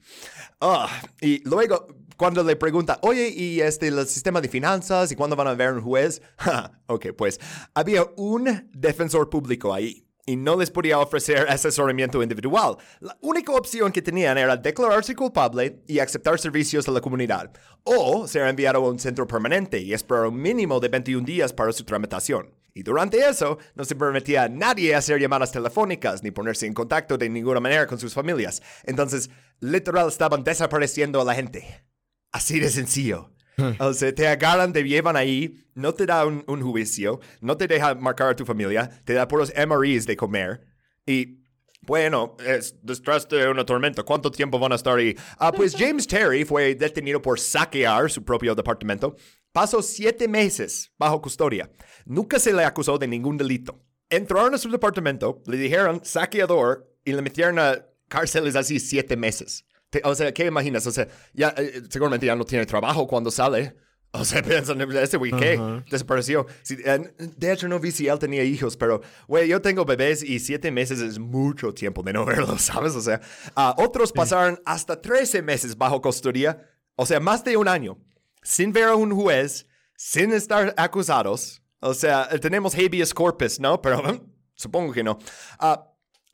S1: Ah, y luego, cuando le pregunta, oye, ¿y este, el sistema de finanzas y cuándo van a ver un juez? Ok, pues había un defensor público ahí y no les podía ofrecer asesoramiento individual. La única opción que tenían era declararse culpable y aceptar servicios a la comunidad, o ser enviado a un centro permanente y esperar un mínimo de 21 días para su tramitación. Y durante eso, no se permitía a nadie hacer llamadas telefónicas ni ponerse en contacto de ninguna manera con sus familias. Entonces, literal, estaban desapareciendo a la gente. Así de sencillo. O sea, te agarran, te llevan ahí, no te da un, un juicio, no te deja marcar a tu familia, te da puros MREs de comer. Y, bueno, es detrás de una tormenta. ¿Cuánto tiempo van a estar ahí? Ah, pues James Terry fue detenido por saquear su propio departamento. Pasó siete meses bajo custodia. Nunca se le acusó de ningún delito. Entraron a su departamento, le dijeron saqueador y le metieron a cárceles así siete meses. Te- o sea, ¿qué imaginas? O sea, ya eh, seguramente ya no tiene trabajo cuando sale. O sea, piensan, este güey, ¿qué? Desapareció. Sí, eh, de hecho, no vi si él tenía hijos, pero, güey, yo tengo bebés y siete meses es mucho tiempo de no verlos, ¿sabes? O sea, ah, otros pasaron hasta 13 meses bajo custodia, o sea, más de un año, sin ver a un juez, sin estar acusados. O sea, tenemos habeas corpus, ¿no? Pero supongo que no. Ah,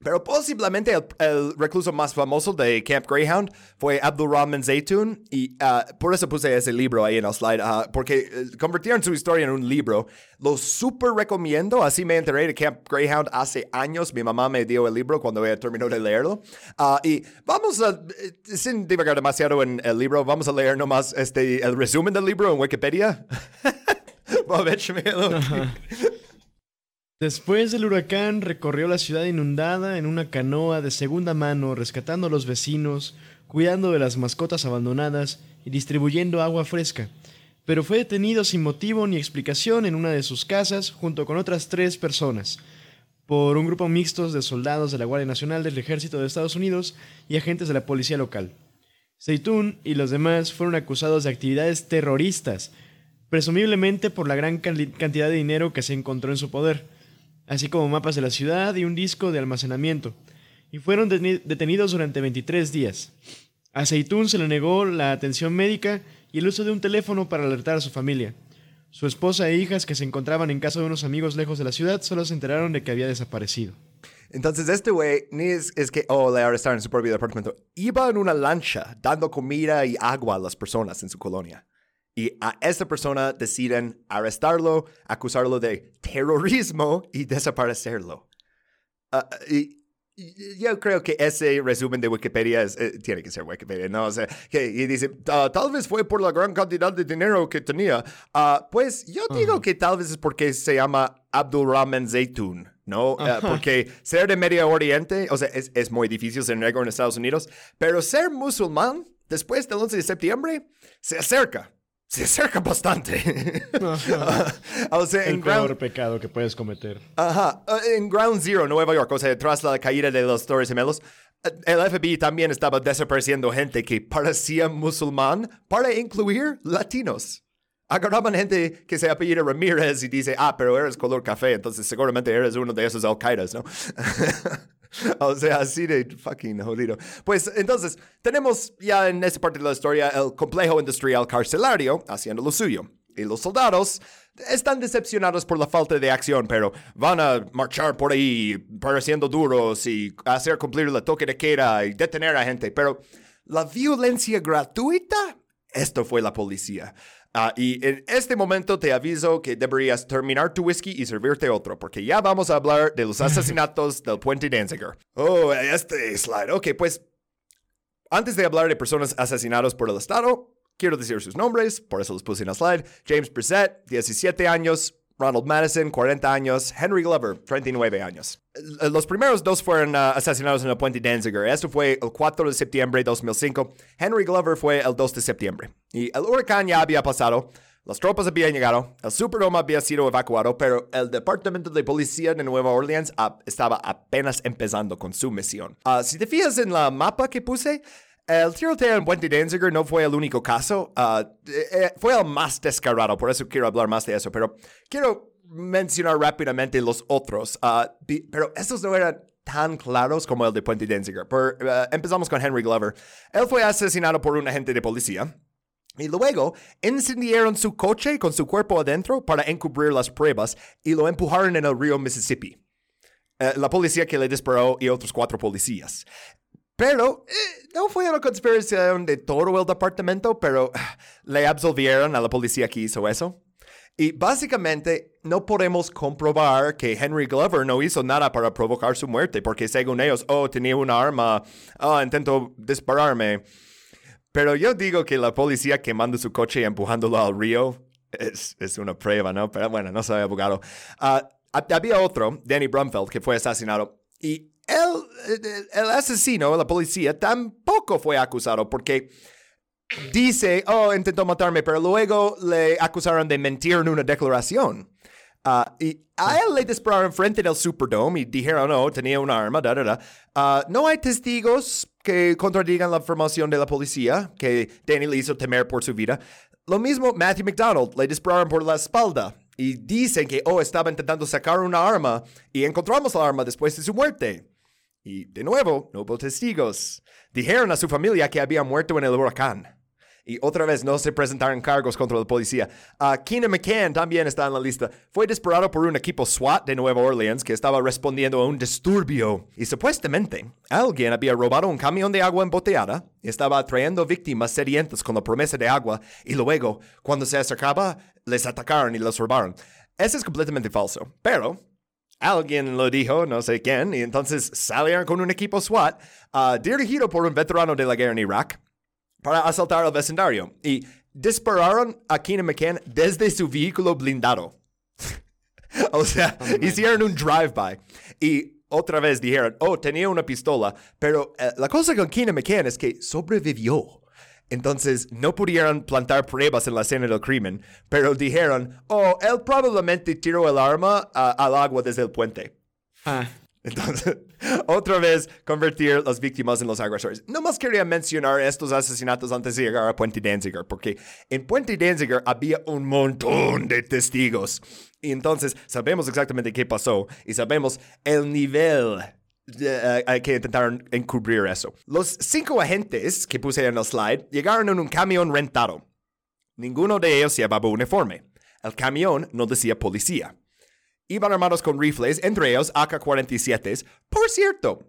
S1: pero posiblemente el, el recluso más famoso de Camp Greyhound fue Abdulrahman Zaytun y ah, por eso puse ese libro ahí en el slide, ah, porque eh, convirtieron su historia en un libro. Lo súper recomiendo, así me enteré de Camp Greyhound hace años. Mi mamá me dio el libro cuando ella terminó de leerlo. Ah, y vamos a, eh, sin divagar demasiado en el libro, vamos a leer nomás este, el resumen del libro en Wikipedia. Bob, échamelo.
S8: Después del huracán recorrió la ciudad inundada en una canoa de segunda mano, rescatando a los vecinos, cuidando de las mascotas abandonadas y distribuyendo agua fresca. Pero fue detenido sin motivo ni explicación en una de sus casas junto con otras tres personas por un grupo mixto de soldados de la Guardia Nacional del Ejército de Estados Unidos y agentes de la policía local. Zeytun y los demás fueron acusados de actividades terroristas, presumiblemente por la gran cantidad de dinero que se encontró en su poder, así como mapas de la ciudad y un disco de almacenamiento, y fueron deteni- detenidos durante 23 días. A Zeytun se le negó la atención médica y el uso de un teléfono para alertar a su familia. Su esposa e hijas, que se encontraban en casa de unos amigos lejos de la ciudad, solo se enteraron de que había desaparecido.
S1: Entonces, este güey, ni es, es que, oh, le arrestaron en su propio departamento. Iba en una lancha dando comida y agua a las personas en su colonia. Y a esta persona deciden arrestarlo, acusarlo de terrorismo y desaparecerlo. Ah, y, y yo creo que ese resumen de Wikipedia es, eh, tiene que ser Wikipedia, ¿no? O sea, que, y dice, "Ah, tal vez fue por la gran cantidad de dinero que tenía. Ah, pues yo digo que tal vez es porque se llama Abdulrahman Zaytun, ¿no? Ah, porque ser de Medio Oriente, o sea, es, es muy difícil ser negro en Estados Unidos, pero ser musulmán después del 11 de septiembre se acerca. Se acerca bastante. o sea, en
S8: El
S1: ground-
S8: peor pecado que puedes cometer.
S1: Ajá, en Ground Zero, Nueva York, o sea, tras la caída de los Torres Gemelos, eh, el FBI también estaba desapareciendo gente que parecía musulmán para incluir latinos. Agarraban gente que se apellida Ramírez y dice, ah, pero eres color café, entonces seguramente eres uno de esos Al-Qaedas, ¿no? o sea, así de fucking jodido. Pues entonces, tenemos ya en esta parte de la historia el complejo industrial carcelario haciendo lo suyo. Y los soldados están decepcionados por la falta de acción, pero van a marchar por ahí pareciendo duros y hacer cumplir el toque de queda y detener a gente. Pero la violencia gratuita, esto fue la policía. Ah, y en este momento te aviso que deberías terminar tu whisky y servirte otro, porque ya vamos a hablar de los asesinatos del puente Danziger. Oh, este slide. Ok, pues antes de hablar de personas asesinadas por el Estado, quiero decir sus nombres, por eso los puse en el slide. James Brissett, 17 años. Ronald Madison, 40 años. Henry Glover, 39 años. Eh, Los primeros dos fueron ah, asesinados en el puente Danziger. Esto fue el 4 de septiembre de 2005. Henry Glover fue el 2 de septiembre. Y el huracán ya había pasado. Las tropas habían llegado, el Superdome había sido evacuado, pero el Departamento de Policía de Nueva Orleans estaba apenas empezando con su misión. Ah, si te fijas en la mapa que puse, el tiroteo en Puente Danziger no fue el único caso, ah, eh, eh, fue el más descarado, por eso quiero hablar más de eso, pero quiero mencionar rápidamente los otros, ah, pero estos no eran tan claros como el de Puente Danziger. Por, ah, empezamos con Henry Glover. Él fue asesinado por un agente de policía. Y luego incendiaron su coche con su cuerpo adentro para encubrir las pruebas y lo empujaron en el río Mississippi. Eh, la policía que le disparó y otros cuatro policías. Pero eh, no fue una conspiración de todo el departamento, pero le absolvieron a la policía que hizo eso. Y básicamente no podemos comprobar que Henry Glover no hizo nada para provocar su muerte, porque según ellos, oh, tenía una arma, oh, intentó dispararme. Pero yo digo que la policía quemando su coche y empujándolo al río es, es una prueba, ¿no? Pero bueno, no soy abogado. Hab- había otro, Danny Brumfeld, que fue asesinado. Y él, el, el asesino, la policía, tampoco fue acusado porque dice, oh, intentó matarme, pero luego le acusaron de mentir en una declaración. Ah, y a él le dispararon frente del Superdome y dijeron, no, tenía un arma, da, da, da. Ah, no hay testigos que contradigan la información de la policía que Danny le hizo temer por su vida. Lo mismo Matthew McDonald, le dispararon por la espalda y dicen que, oh, estaba intentando sacar una arma y encontramos la arma después de su muerte. Y de nuevo, no hubo testigos. Dijeron a su familia que había muerto en el huracán. Y otra vez no se presentaron cargos contra la policía. Uh, Keenan McCann también está en la lista. Fue disparado por un equipo SWAT de Nueva Orleans que estaba respondiendo a un disturbio. Y supuestamente alguien había robado un camión de agua embotellada y estaba atrayendo víctimas sedientas con la promesa de agua. Y luego, cuando se acercaba, les atacaron y los robaron. Eso es completamente falso. Pero Alguien lo dijo, no sé quién, y entonces salieron con un equipo SWAT uh, dirigido por un veterano de la guerra en Irak para asaltar el vecindario y dispararon a Keenan McCann desde su vehículo blindado. o sea, hicieron un drive-by y otra vez dijeron, oh, tenía una pistola, pero eh, la cosa con Keenan McCann es que sobrevivió. Entonces no pudieron plantar pruebas en la escena del crimen, pero dijeron, oh, él probablemente tiró el arma al agua desde el puente.
S8: Ah.
S1: Entonces, otra vez convertir las víctimas en los agresores. No más quería mencionar estos asesinatos antes de llegar a Puente Danziger, porque en Puente Danziger había un montón de testigos. Y entonces sabemos exactamente qué pasó y sabemos el nivel uh, que intentaron encubrir eso. Los cinco agentes que puse en el slide llegaron en un camión rentado. Ninguno de ellos llevaba uniforme. El camión no decía policía. Iban armados con rifles, entre ellos AK-47. Por cierto,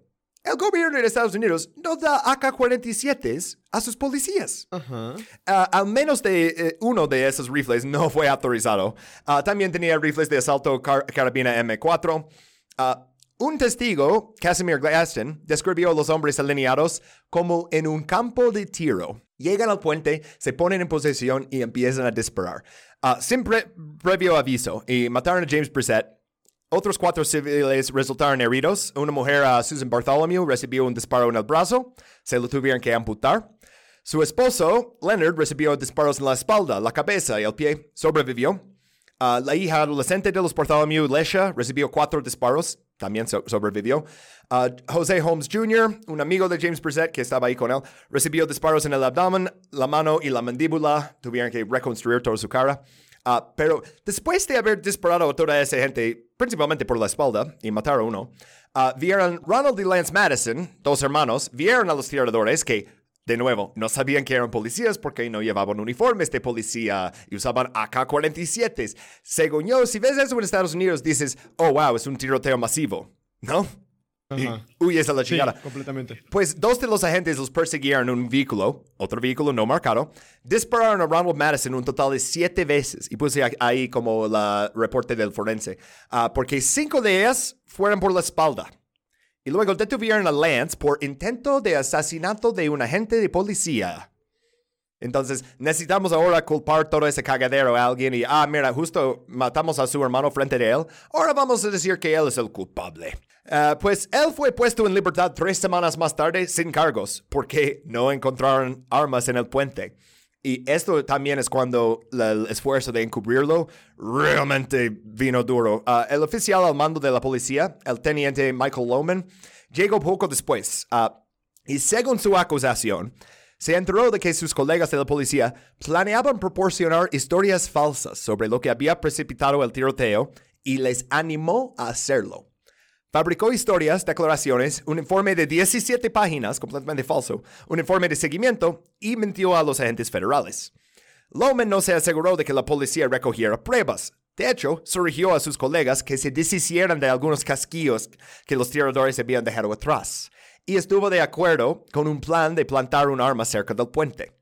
S1: el gobierno de Estados Unidos no da AK-47 a sus policías.
S8: Ajá.
S1: Uh, al menos de eh, uno de esos rifles no fue autorizado. Uh, también tenía rifles de asalto car carabina M4. Un testigo, Casimir Glaston, describió a los hombres alineados como en un campo de tiro. Llegan al puente, se ponen en posición y empiezan a disparar. Uh, sin pre previo aviso, y mataron a James Brissett. Otros cuatro civiles resultaron heridos. Una mujer, uh, Susan Bartholomew, recibió un disparo en el brazo. Se lo tuvieron que amputar. Su esposo, Leonard, recibió disparos en la espalda, la cabeza y el pie. Sobrevivió. Uh, la hija adolescente de los Bartholomew, Lesha, recibió cuatro disparos. También so sobrevivió. Uh, Jose Holmes Jr., un amigo de James Brissett que estaba ahí con él, recibió disparos en el abdomen, la mano y la mandíbula. Tuvieron que reconstruir toda su cara. Uh, pero después de haber disparado a toda esa gente, principalmente por la espalda, y matar a uno, uh, vieron Ronald y Lance Madison, dos hermanos, vieron a los tiradores que, de nuevo, no sabían que eran policías porque no llevaban uniformes de policía y usaban AK-47. Según yo, si ves eso en Estados Unidos, dices, oh, wow, es un tiroteo masivo, ¿no? Y huyes a la chingada.
S8: Sí, completamente.
S1: Pues dos de los agentes los persiguieron en un vehículo, otro vehículo no marcado, dispararon a Ronald Madison un total de siete veces. Y puse ahí como el reporte del forense. Uh, porque cinco de ellas fueron por la espalda. Y luego detuvieron a Lance por intento de asesinato de un agente de policía. Entonces, necesitamos ahora culpar todo ese cagadero a alguien y, ah, mira, justo matamos a su hermano frente de él. Ahora vamos a decir que él es el culpable. Uh, pues él fue puesto en libertad tres semanas más tarde sin cargos porque no encontraron armas en el puente. Y esto también es cuando el esfuerzo de encubrirlo realmente vino duro. Uh, el oficial al mando de la policía, el teniente Michael Loman, llegó poco después. Uh, y según su acusación, se enteró de que sus colegas de la policía planeaban proporcionar historias falsas sobre lo que había precipitado el tiroteo y les animó a hacerlo. Fabricó historias, declaraciones, un informe de 17 páginas, completamente falso, un informe de seguimiento y mintió a los agentes federales. Loman no se aseguró de que la policía recogiera pruebas. De hecho, surgió a sus colegas que se deshicieran de algunos casquillos que los tiradores habían dejado atrás y estuvo de acuerdo con un plan de plantar un arma cerca del puente.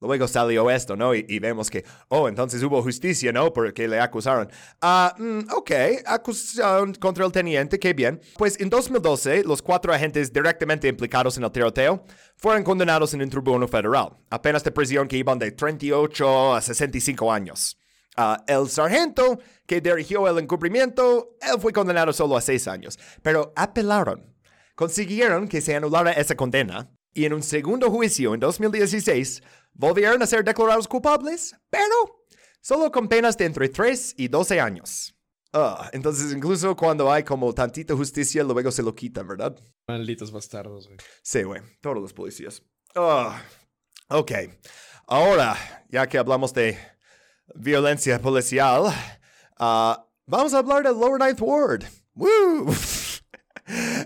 S1: Luego salió esto, ¿no? Y, vemos que, oh, entonces hubo justicia, ¿no? Porque le acusaron. Ah, mm, ok, acusación contra el teniente, qué bien. Pues en 2012, los cuatro agentes directamente implicados en el tiroteo fueron condenados en un tribunal federal, apenas de prisión que iban de 38 a 65 años. Uh, el sargento que dirigió el encubrimiento, él fue condenado solo a 6 años, pero apelaron consiguieron que se anulara esa condena y en un segundo juicio en 2016 volvieron a ser declarados culpables, pero solo con penas de entre 3 y 12 años. Ah, entonces, incluso cuando hay como tantita justicia, luego se lo quitan, ¿verdad?
S8: Malditos bastardos, güey.
S1: Sí, güey, todos los policías. Ah, ok, ahora, ya que hablamos de violencia policial, ah, vamos a hablar del Lower Ninth Ward. ¡Woo!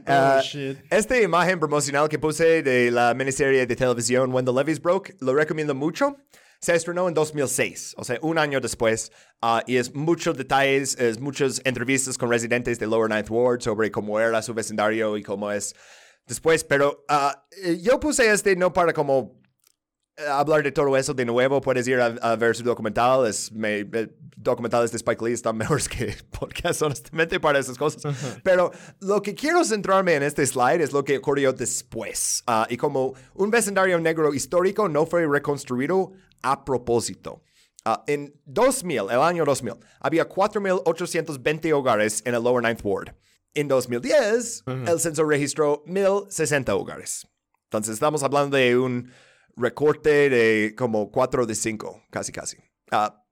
S1: Ah, esta imagen promocional que puse de la miniserie de televisión When the Levees Broke, lo recomiendo mucho. Se estrenó en 2006, o sea, un año después, ah, y es muchos detalles, es muchas entrevistas con residentes de Lower Ninth Ward sobre cómo era su vecindario y cómo es después, pero ah, eh, yo puse este no para como hablar de todo eso de nuevo, puedes ir a, a ver su documental. Es, me, eh, documentales de Spike Lee están mejores que podcasts, honestamente, para esas cosas. Pero lo que quiero centrarme en este slide es lo que ocurrió después. Ah, y como un vecindario negro histórico no fue reconstruido a propósito. Ah, en 2000, el año 2000, había 4.820 hogares en el Lower Ninth Ward. En 2010, el censo registró 1.060 hogares. Entonces, estamos hablando de un recorte de como 4 de 5, casi casi. Ah,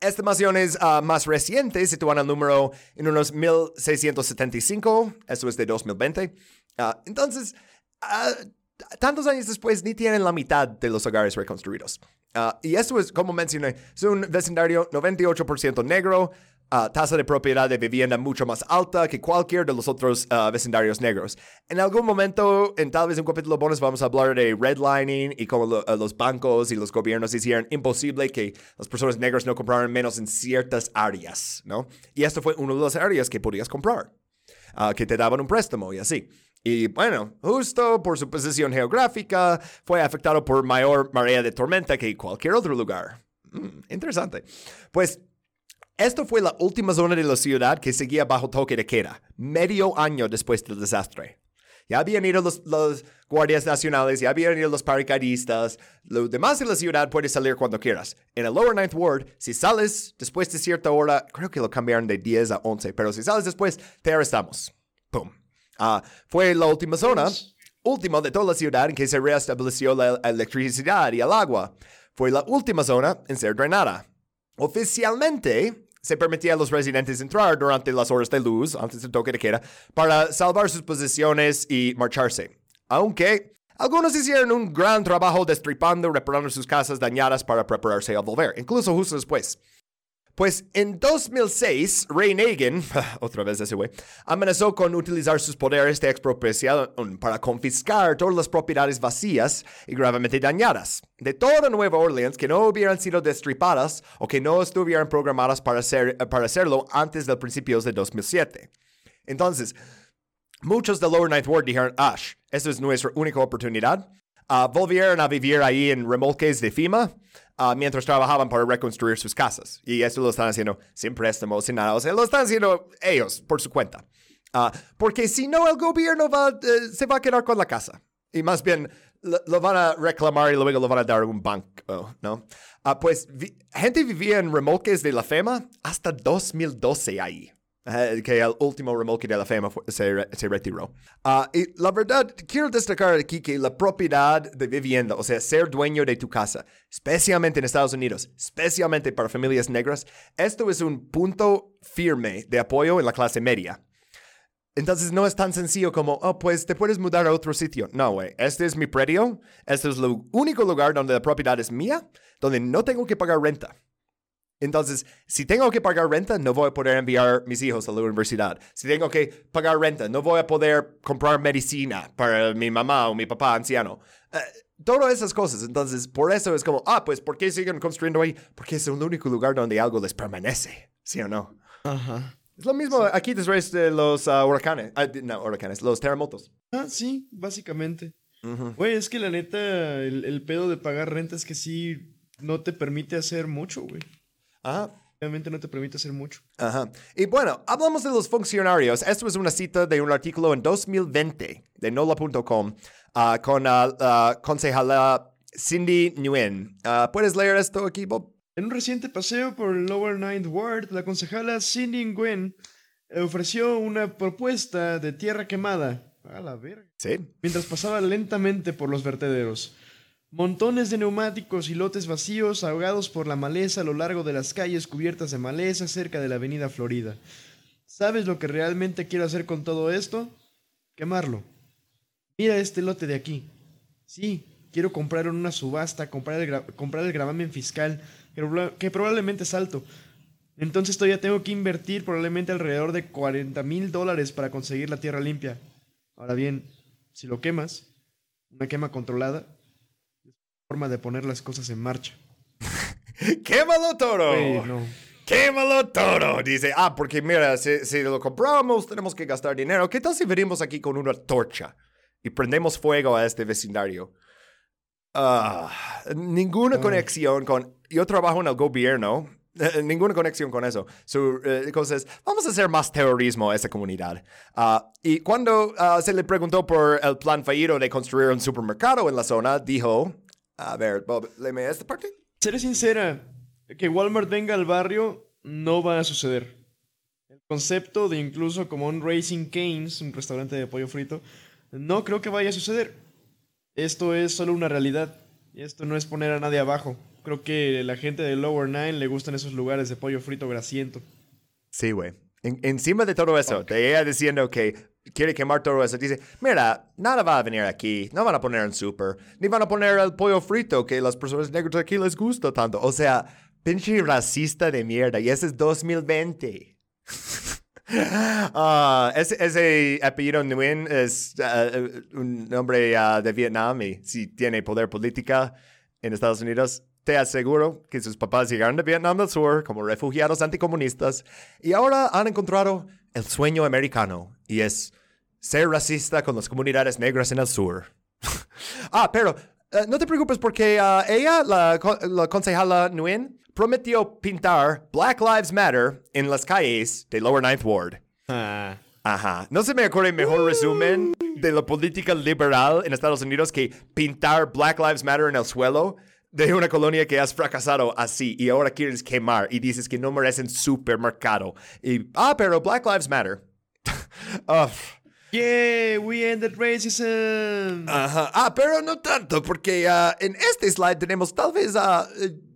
S1: estimaciones ah, más recientes sitúan el número en unos 1675, eso es de 2020. Ah, entonces, tantos años después ni tienen la mitad de los hogares reconstruidos. Y esto es, como mencioné, es un vecindario 98% negro, tasa de propiedad de vivienda mucho más alta que cualquier de los otros ah, vecindarios negros. En algún momento, en tal vez un capítulo bonus, vamos a hablar de redlining y cómo ah, los bancos y los gobiernos hicieron imposible que las personas negras no compraran menos en ciertas áreas, ¿no? Y esto fue una de las áreas que podías comprar ah, que te daban un préstamo y así. Y bueno, justo por su posición geográfica, fue afectado por mayor marea de tormenta que cualquier otro lugar. Mm, interesante. Pues esto fue la última zona de la ciudad que seguía bajo toque de queda, medio año después del desastre. Ya habían ido los, guardias nacionales, ya habían ido los paracaidistas. Lo demás de la ciudad puedes salir cuando quieras. En el Lower Ninth Ward, si sales después de cierta hora, creo que lo cambiaron de 10 a 11, pero si sales después, te arrestamos. Pum. Ah, fue la última zona, última de toda la ciudad en que se restableció la electricidad y el agua. Fue la última zona en ser drenada. Oficialmente, se permitía a los residentes entrar durante las horas de luz, antes del toque de queda, para salvar sus posesiones y marcharse. Aunque algunos hicieron un gran trabajo destripando, reparando sus casas dañadas para prepararse a volver, incluso justo después. Pues en 2006, Ray Nagin, otra vez ese güey, amenazó con utilizar sus poderes de expropiación para confiscar todas las propiedades vacías y gravemente dañadas de toda Nueva Orleans que no hubieran sido destripadas o que no estuvieran programadas para, hacer, para hacerlo antes del principios de 2007. Entonces, muchos de Lower Ninth Ward dijeron, Ash, esta es nuestra única oportunidad. Ah, volvieron a vivir ahí en remolques de FEMA ah, mientras trabajaban para reconstruir sus casas. Y eso lo están haciendo sin préstamos, sin nada. O sea, lo están haciendo ellos por su cuenta. Ah, porque si no, el gobierno va, eh, se va a quedar con la casa. Y más bien, lo, lo van a reclamar y luego lo van a dar a un banco, ¿no? Pues, gente vivía en remolques de la FEMA hasta 2012 ahí. Que el último remolque de la fue- se, se retiró. Ah, y la verdad, quiero destacar aquí que la propiedad de vivienda, o sea, ser dueño de tu casa, especialmente en Estados Unidos, especialmente para familias negras, esto es un punto firme de apoyo en la clase media. Entonces no es tan sencillo como, oh, pues te puedes mudar a otro sitio. No, güey, este es mi predio, este es el único lugar donde la propiedad es mía, donde no tengo que pagar renta. Entonces, si tengo que pagar renta, no voy a poder enviar mis hijos a la universidad. Si tengo que pagar renta, no voy a poder comprar medicina para mi mamá o mi papá anciano. Eh, todas esas cosas. Entonces, por eso es como, ah, pues, ¿por qué siguen construyendo ahí? Porque es el único lugar donde algo les permanece. ¿Sí o no?
S8: Ajá.
S1: Es lo mismo aquí después de los ah, huracanes. Ah, no, huracanes, los terremotos.
S8: Ah, sí, básicamente. Güey, es que la neta, el, el pedo de pagar renta es que sí no te permite hacer mucho, güey.
S1: Ajá.
S8: Realmente no te permite hacer mucho.
S1: Ajá. Y bueno, hablamos de los funcionarios. Esto es una cita de un artículo en 2020 de NOLA.com ah, con la ah, concejala Cindy Nguyen. Ah, ¿Puedes leer esto aquí, Bob?
S8: En un reciente paseo por el Lower Ninth Ward, la concejala Cindy Nguyen ofreció una propuesta de tierra quemada. A la verga.
S1: Sí.
S8: Mientras pasaba lentamente por los vertederos. Montones de neumáticos y lotes vacíos ahogados por la maleza a lo largo de las calles cubiertas de maleza cerca de la avenida Florida. ¿Sabes lo que realmente quiero hacer con todo esto? Quemarlo. Mira este lote de aquí. Sí, quiero comprar en una subasta, comprar el, comprar el gravamen fiscal, que, proba- que probablemente es alto. Entonces todavía tengo que invertir probablemente alrededor de 40 mil dólares para conseguir la tierra limpia. Ahora bien, si lo quemas, una quema controlada, forma de poner las cosas en marcha.
S1: ¡Quémalo todo!
S8: Güey, no.
S1: ¡Quémalo todo! Dice, ah, porque mira, si, si lo compramos, tenemos que gastar dinero. ¿Qué tal si venimos aquí con una torcha y prendemos fuego a este vecindario? Ah, ninguna conexión con... Yo trabajo en el gobierno. eh, ninguna conexión con eso. Su eh, cosa es, vamos a hacer más terrorismo a esta comunidad. Ah, y cuando ah, se le preguntó por el plan fallido de construir un supermercado en la zona, dijo, a ver, Bob, léeme esta parte.
S8: Seré sincera, que Walmart venga al barrio no va a suceder. El concepto de incluso como un Racing Canes, un restaurante de pollo frito, no creo que vaya a suceder. Esto es solo una realidad. Y esto no es poner a nadie abajo. Creo que la gente de Lower Nine le gustan esos lugares de pollo frito grasiento.
S1: Sí, güey. En- encima de todo eso, de ella diciendo que quiere quemar todo eso, dice, mira, nada va a venir aquí, no van a poner un super, ni van a poner el pollo frito que las personas negras aquí les gusta tanto. O sea, pinche racista de mierda, y ese es 2020. Ah, ese, ese apellido Nguyen es ah, un nombre ah, de Vietnam y si tiene poder política en Estados Unidos, te aseguro que sus papás llegaron de Vietnam del Sur como refugiados anticomunistas y ahora han encontrado el sueño americano y es ser racista con las comunidades negras en el sur. ah, pero eh, no te preocupes porque ah, ella, la, la concejala Nguyen, prometió pintar Black Lives Matter en las calles de Lower Ninth Ward.
S8: Ah.
S1: Ajá. No se me ocurre mejor resumen de la política liberal en Estados Unidos que pintar Black Lives Matter en el suelo de una colonia que has fracasado así y ahora quieres quemar y dices que no merecen supermercado. Y, ah, pero Black Lives Matter. Uf.
S8: Yeah, we ended racism.
S1: Ajá. Ah, pero no tanto, porque ah, en este slide tenemos tal vez a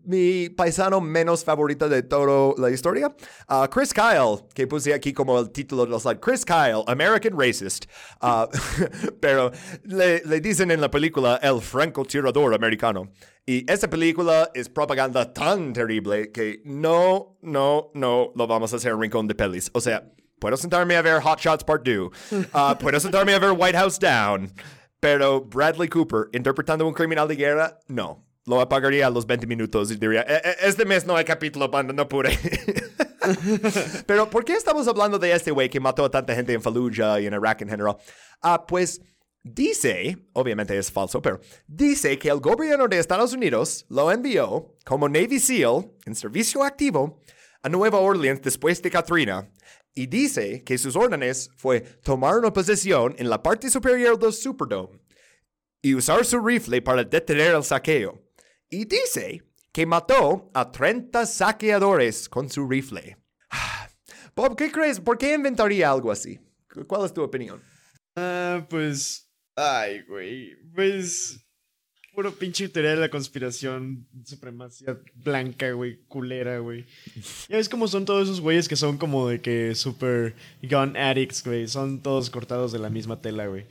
S1: mi paisano menos favorito de toda la historia, ah, Chris Kyle, que puse aquí como el título del slide. Chris Kyle, American Racist. Ah, pero le, le dicen en la película el francotirador americano. Y esa película es propaganda tan terrible que no, no, no lo vamos a hacer en Rincón de Pelis. O sea, puedo sentarme a ver Hot Shots Part 2. Ah, puedo sentarme a ver White House Down. Pero Bradley Cooper interpretando a un criminal de guerra, no. Lo apagaría a los 20 minutos y diría, "E- e- este mes no hay capítulo, banda, no pude. Pero, ¿por qué estamos hablando de este güey que mató a tanta gente en Fallujah y en Irak en general? Ah, pues dice, obviamente es falso, pero dice que el gobierno de Estados Unidos lo envió como Navy SEAL en servicio activo a Nueva Orleans después de Katrina y dice que sus órdenes fue tomar una posición en la parte superior del Superdome y usar su rifle para detener el saqueo. Y dice que mató a 30 saqueadores con su rifle. Bob, ¿qué crees? ¿Por qué inventaría algo así? ¿Cuál es tu opinión?
S8: Ah, pues. Ay, güey. Pues. Puro pinche teoría de la conspiración, supremacía blanca, güey, culera, güey. Ya ves cómo son todos esos güeyes que son como de que super gun addicts, güey. Son todos cortados de la misma tela, güey.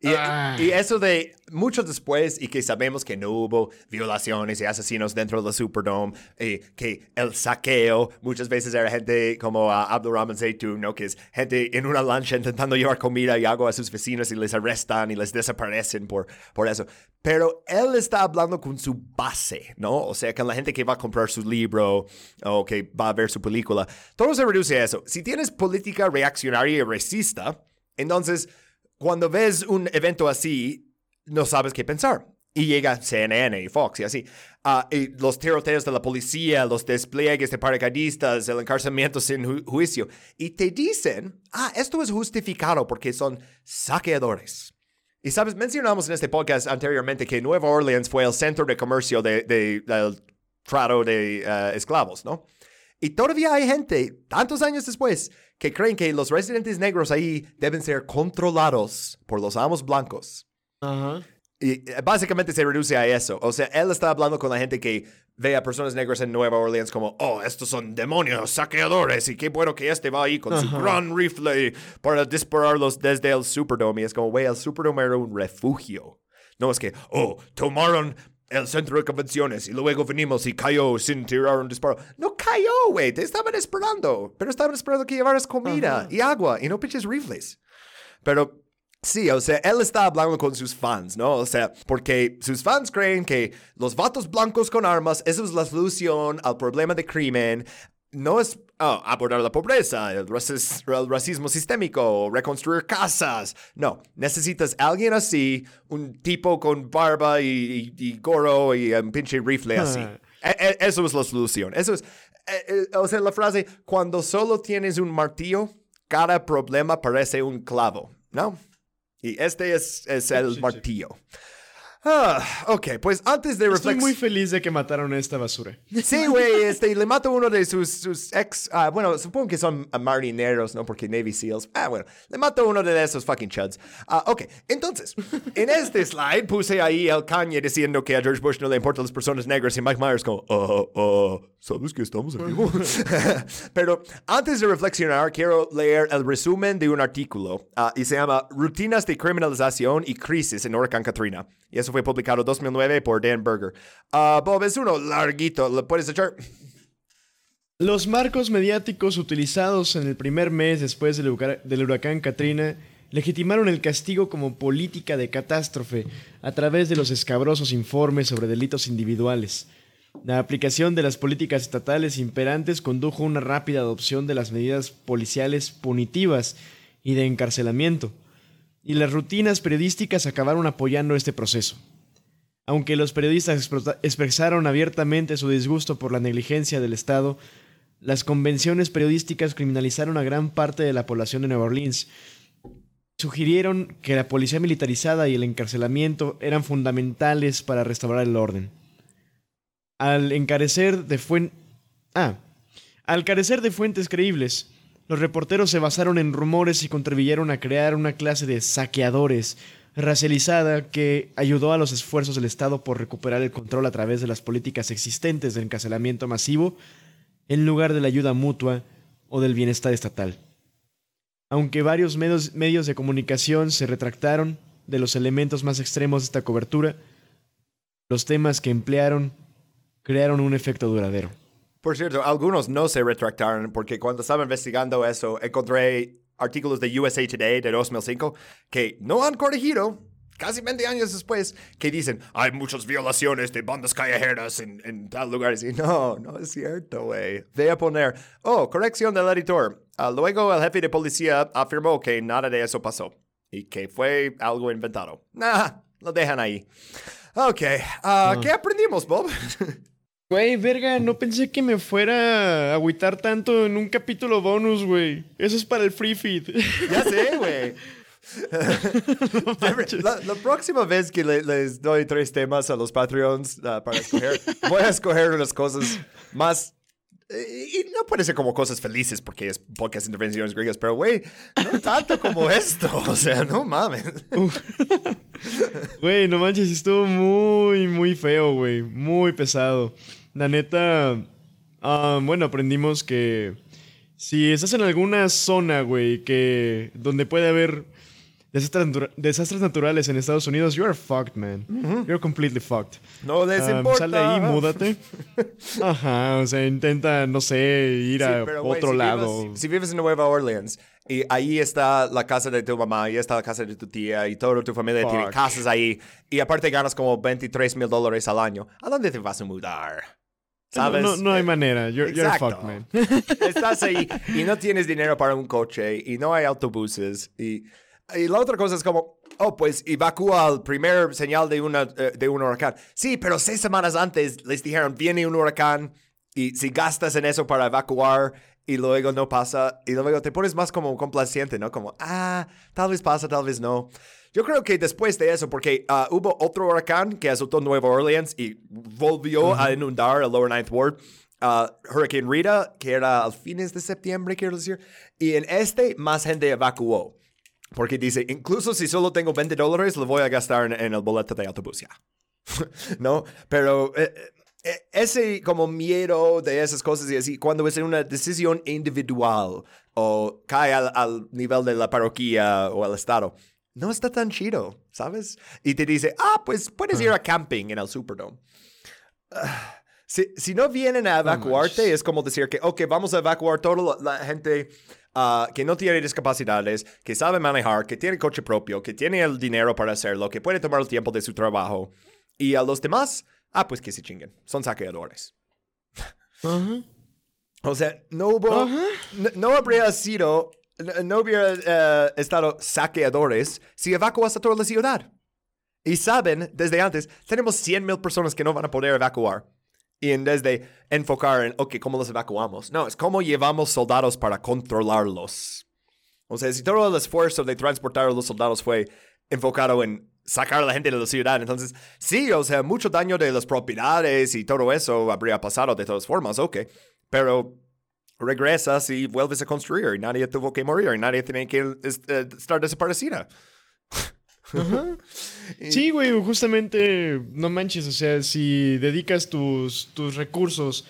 S1: Y,
S8: Ah.
S1: y eso de mucho después y que sabemos que no hubo violaciones y asesinos dentro del Superdome y que el saqueo muchas veces era gente como uh, Abdurrahman Zeytun, ¿no? Que es gente en una lancha intentando llevar comida y agua a sus vecinos y les arrestan y les desaparecen por, por eso. Pero él está hablando con su base, ¿no? O sea, con la gente que va a comprar su libro o que va a ver su película. Todo se reduce a eso. Si tienes política reaccionaria y racista, entonces cuando ves un evento así, no sabes qué pensar. Y llega CNN y Fox y así. Ah, y los tiroteos de la policía, los despliegues de paracaidistas, el encarcelamiento sin ju- juicio. Y te dicen, ah, esto es justificado porque son saqueadores. Y sabes, mencionamos en este podcast anteriormente que Nueva Orleans fue el centro de comercio de, de- del trato de eh, esclavos, ¿no? Y todavía hay gente, tantos años después, que creen que los residentes negros ahí deben ser controlados por los amos blancos.
S8: Ajá.
S1: Y eh, básicamente se reduce a eso. O sea, él está hablando con la gente que ve a personas negras en Nueva Orleans como, oh, estos son demonios, saqueadores, y qué bueno que este va ahí con su gran rifle para dispararlos desde el Superdome. Y es como, güey, el Superdome era un refugio. No es que, oh, tomaron el centro de convenciones y luego venimos y cayó sin tirar un disparo. No cayó, güey, te estaban esperando. Pero estaban esperando que llevaras comida y agua y no pinches rifles. Pero Sí, o sea, él está hablando con sus fans, ¿no? O sea, porque sus fans creen que los vatos blancos con armas, eso es la solución al problema de crimen. No es oh, abordar la pobreza, el, racis- el racismo sistémico, reconstruir casas. No, necesitas alguien así, un tipo con barba y, y- y gorro y un pinche rifle así.
S8: Ah.
S1: E- e- eso es la solución. Eso es, eh, eh, o sea, la frase, cuando solo tienes un martillo, cada problema parece un clavo, ¿no? Y este es, es el martillo. Ah, ok, pues antes de
S8: Estoy muy feliz de que mataron a esta basura.
S1: Sí, güey, este, le mata uno de sus, sus ex, ah, bueno, supongo que son ah, marineros, ¿no? Porque Navy SEALs. Ah, bueno, le mata uno de esos fucking chuds. Ah, ok, entonces, en este slide puse ahí el Kanye diciendo que a George Bush no le importan las personas negras y Mike Myers como, ah, ah, ¿sabes que estamos en vivo? Pero antes de reflexionar, quiero leer el resumen de un artículo ah, y se llama Rutinas de criminalización y crisis en Huracán Katrina. Y eso fue publicado en 2009 por Dan Berger. Ah, Bob, es uno larguito, ¿lo puedes echar?
S8: Los marcos mediáticos utilizados en el primer mes después del huracán Katrina legitimaron el castigo como política de catástrofe a través de los escabrosos informes sobre delitos individuales. La aplicación de las políticas estatales imperantes condujo a una rápida adopción de las medidas policiales punitivas y de encarcelamiento, y las rutinas periodísticas acabaron apoyando este proceso. Aunque los periodistas expresaron abiertamente su disgusto por la negligencia del Estado, las convenciones periodísticas criminalizaron a gran parte de la población de Nueva Orleans. Sugirieron que la policía militarizada y el encarcelamiento eran fundamentales para restaurar el orden. Al encarecer de Ah, al carecer de fuentes creíbles, los reporteros se basaron en rumores y contribuyeron a crear una clase de saqueadores racializada que ayudó a los esfuerzos del Estado por recuperar el control a través de las políticas existentes de encarcelamiento masivo en lugar de la ayuda mutua o del bienestar estatal. Aunque varios medios, medios de comunicación se retractaron de los elementos más extremos de esta cobertura, los temas que emplearon crearon un efecto duradero.
S1: Por cierto, algunos no se retractaron porque cuando estaba investigando eso encontré artículos de USA Today de 2005 que no han corregido casi 20 años después que dicen hay muchas violaciones de bandas callejeras en, en tal lugar. Y no, no es cierto, güey. Ve a poner, oh, corrección del editor. Ah, luego el jefe de policía afirmó que nada de eso pasó y que fue algo inventado. Nah, lo dejan ahí. Ok, ah, ¿qué aprendimos, Bob?
S8: Güey, verga, no pensé que me fuera a agüitar tanto en un capítulo bonus, güey. Eso es para el free feed.
S1: Ya sé, güey. la, la próxima vez que le- les doy tres temas a los Patreons ah, para escoger, voy a escoger unas cosas más. Y no puede ser como cosas felices porque es podcast intervenciones griegas, pero güey, no tanto como esto. O sea, no mames.
S8: Güey, no manches, estuvo muy, muy feo, güey. Muy pesado. La neta, ah, bueno, aprendimos que si estás en alguna zona, güey, que donde puede haber desastres, natura- desastres naturales en Estados Unidos, you're fucked, man. You're completely fucked.
S1: No les
S8: Ah,
S1: importa.
S8: Sal de ahí, múdate. Ajá, o sea, intenta, no sé, ir
S1: Sí,
S8: a
S1: pero,
S8: otro
S1: si
S8: lado.
S1: vives- si vives en Nueva Orleans y ahí está la casa de tu mamá, y está la casa de tu tía, y toda tu familia tiene casas ahí, y aparte ganas como 23 mil dólares al año, ¿a dónde te vas a mudar?
S8: No,
S1: ¿Sabes?
S8: no, no hay manera. You're, fucked, man.
S1: Estás ahí y no tienes dinero para un coche y no hay autobuses. Y, y la otra cosa es como, oh, pues evacúa al primer señal de, una, eh, de un huracán. Sí, pero seis semanas antes les dijeron, viene un huracán y si gastas en eso para evacuar y luego no pasa y luego te pones más como complaciente, ¿no? Como, ah, tal vez pasa, tal vez no. Yo creo que después de eso, porque ah, hubo otro huracán que azotó Nueva Orleans y volvió a inundar el Lower Ninth Ward. ah, Hurricane Rita, que era a fines de septiembre, quiero decir. Y en este, más gente evacuó. Porque dice, incluso si solo tengo 20 dólares, lo voy a gastar en, en el boleto de autobús ya. ¿No? Pero eh, eh, ese como miedo de esas cosas y así, cuando es una decisión individual o cae al, al nivel de la parroquia o el estado, no está tan chido, ¿sabes? Y te dice, ah, pues puedes ir a camping en el Superdome. Ah, si, si no vienen a evacuarte, es como decir que, ok, vamos a evacuar toda la, la gente ah, que no tiene discapacidades, que sabe manejar, que tiene coche propio, que tiene el dinero para hacerlo, que puede tomar el tiempo de su trabajo. Y a los demás, ah, pues que se chinguen. Son saqueadores. O sea, no hubo, no, no habría sido, no, no hubiera eh, estado saqueadores si evacuas a toda la ciudad. Y saben, desde antes, tenemos 100 mil personas que no van a poder evacuar. Y en vez de enfocar en, ok, ¿cómo los evacuamos? No, es cómo llevamos soldados para controlarlos. O sea, si todo el esfuerzo de transportar a los soldados fue enfocado en sacar a la gente de la ciudad, entonces sí, o sea, mucho daño de las propiedades y todo eso habría pasado de todas formas, ok. Pero regresas y vuelves a construir y nadie tuvo que morir y nadie tiene que eh, estar desaparecida.
S8: Sí, güey, justamente, no manches, o sea, si dedicas tus, tus recursos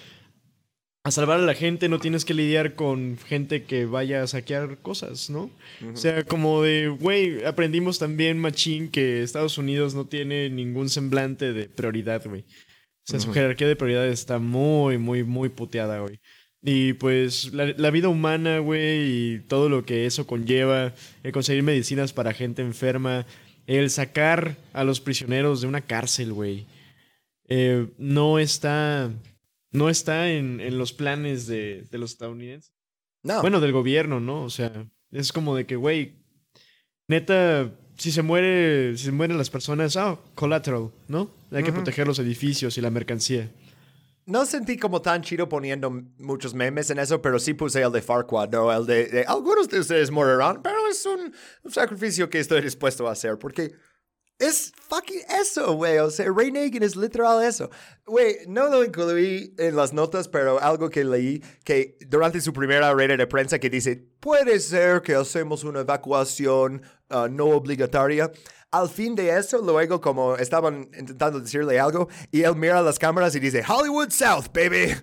S8: a salvar a la gente, no tienes que lidiar con gente que vaya a saquear cosas, ¿no? O sea, como de, güey, aprendimos también, machín, que Estados Unidos no tiene ningún semblante de prioridad, güey. O sea, su jerarquía de prioridades está muy, muy, muy puteada, güey. Y pues la, la vida humana, güey, y todo lo que eso conlleva, el conseguir medicinas para gente enferma, el sacar a los prisioneros de una cárcel, güey, eh, no está, no está en, en los planes de, de los estadounidenses.
S1: No.
S8: Bueno, del gobierno, ¿no? O sea, es como de que, güey, neta, si se muere, si se mueren las personas, ah, collateral, ¿no? Hay que proteger los edificios y la mercancía.
S1: No sentí como tan chido poniendo muchos memes en eso, pero sí puse el de Farquaad, ¿no? El de, de algunos de ustedes morirán, pero es un, un sacrificio que estoy dispuesto a hacer, porque es fucking eso, güey. O sea, Ray Nagin es literal eso. Güey, no lo incluí en las notas, pero algo que leí que durante su primera red de prensa que dice, puede ser que hacemos una evacuación uh, no obligatoria. Al fin de eso, luego como estaban intentando decirle algo, y él mira las cámaras y dice, Hollywood South, baby.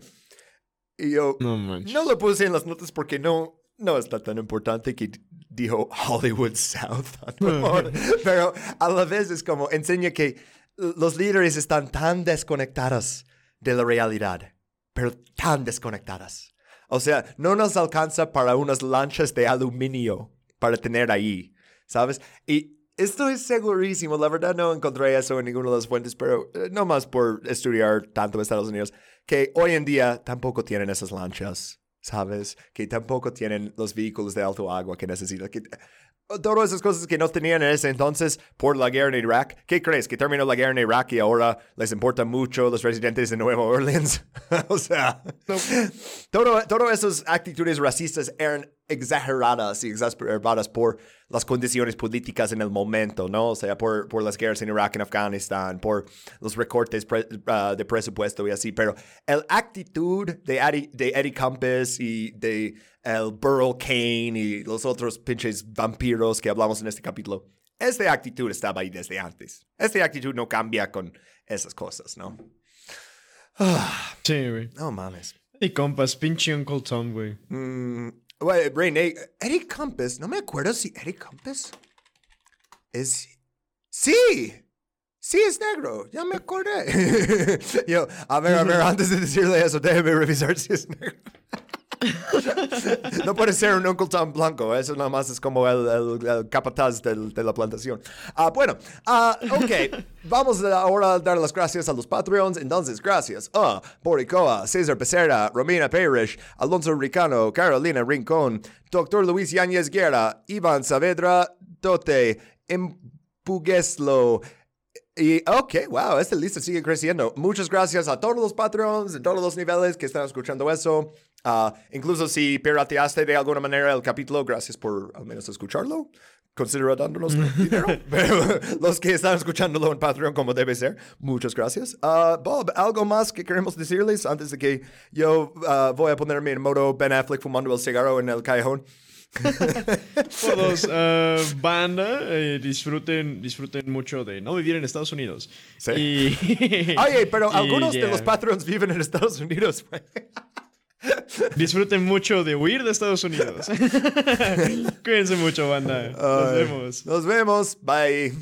S1: Y yo
S8: No
S1: no lo puse en las notas porque no, no está tan importante que dijo Hollywood South. Pero a la vez es como enseña que los líderes están tan desconectados de la realidad, pero tan desconectadas. O sea, no nos alcanza para unas lanchas de aluminio para tener ahí, ¿sabes? Y estoy segurísimo, la verdad no encontré eso en ninguna de las fuentes, pero eh, no más por estudiar tanto Estados Unidos, que hoy en día tampoco tienen esas lanchas, ¿sabes? Que tampoco tienen los vehículos de alto agua que necesitan. Que, todas esas cosas que no tenían en ese entonces por la guerra en Irak. ¿Qué crees? ¿Que terminó la guerra en Irak y ahora les importa mucho los residentes de Nueva Orleans? o sea, todo, todas esas actitudes racistas eran exageradas y exacerbadas por las condiciones políticas en el momento, ¿no? O sea, por, por las guerras en Irak, en Afganistán, por los recortes pre- uh, de presupuesto y así. Pero el actitud de Eddie, de Eddie Campos y de el Burl Kane y los otros pinches vampiros que hablamos en este capítulo, esta actitud estaba ahí desde antes. Esta actitud no cambia con esas cosas, ¿no? Ah,
S8: Sí, güey.
S1: no mames.
S8: Y compas, pinche Uncle Tom, güey.
S1: Mm, René, Eddie Compass, no me acuerdo si Eddie Compass es... Sí, sí es negro, ya me acordé. Yo, a ver, a ver, antes de decirle eso, déjeme revisar si es negro. no puede ser un Uncle Tom blanco, eso nada más es como el, el- el capataz del- de la plantación. Ah, bueno, ah, ok, vamos ahora a dar las gracias a los Patreons. Entonces, gracias a Boricoa, César Becerra, Romina Parrish, Alonso Ricano, Carolina Rincón, Doctor Luis Yáñez Guerra, Iván Saavedra, Dote, Empugueslo, y, ok, wow, esta lista sigue creciendo. Muchas gracias a todos los patrons de todos los niveles que están escuchando eso. Ah, incluso si pirateaste de alguna manera el capítulo, gracias por al menos escucharlo. Considera dándonos dinero. Pero los que están escuchándolo en Patreon como debe ser, muchas gracias. Ah, Bob, ¿algo más que queremos decirles antes de que yo ah, voy a ponerme en modo Ben Affleck fumando el cigarro en el callejón?
S8: Por dos, ah, banda, eh, disfruten, disfruten mucho de no vivir en Estados Unidos.
S1: Sí.
S8: Y-
S1: Oye, pero
S8: y
S1: algunos de los Patreons viven en Estados Unidos. güey.
S8: Disfruten mucho de huir de Estados Unidos. Cuídense mucho, banda. Nos vemos.
S1: Nos vemos. Bye.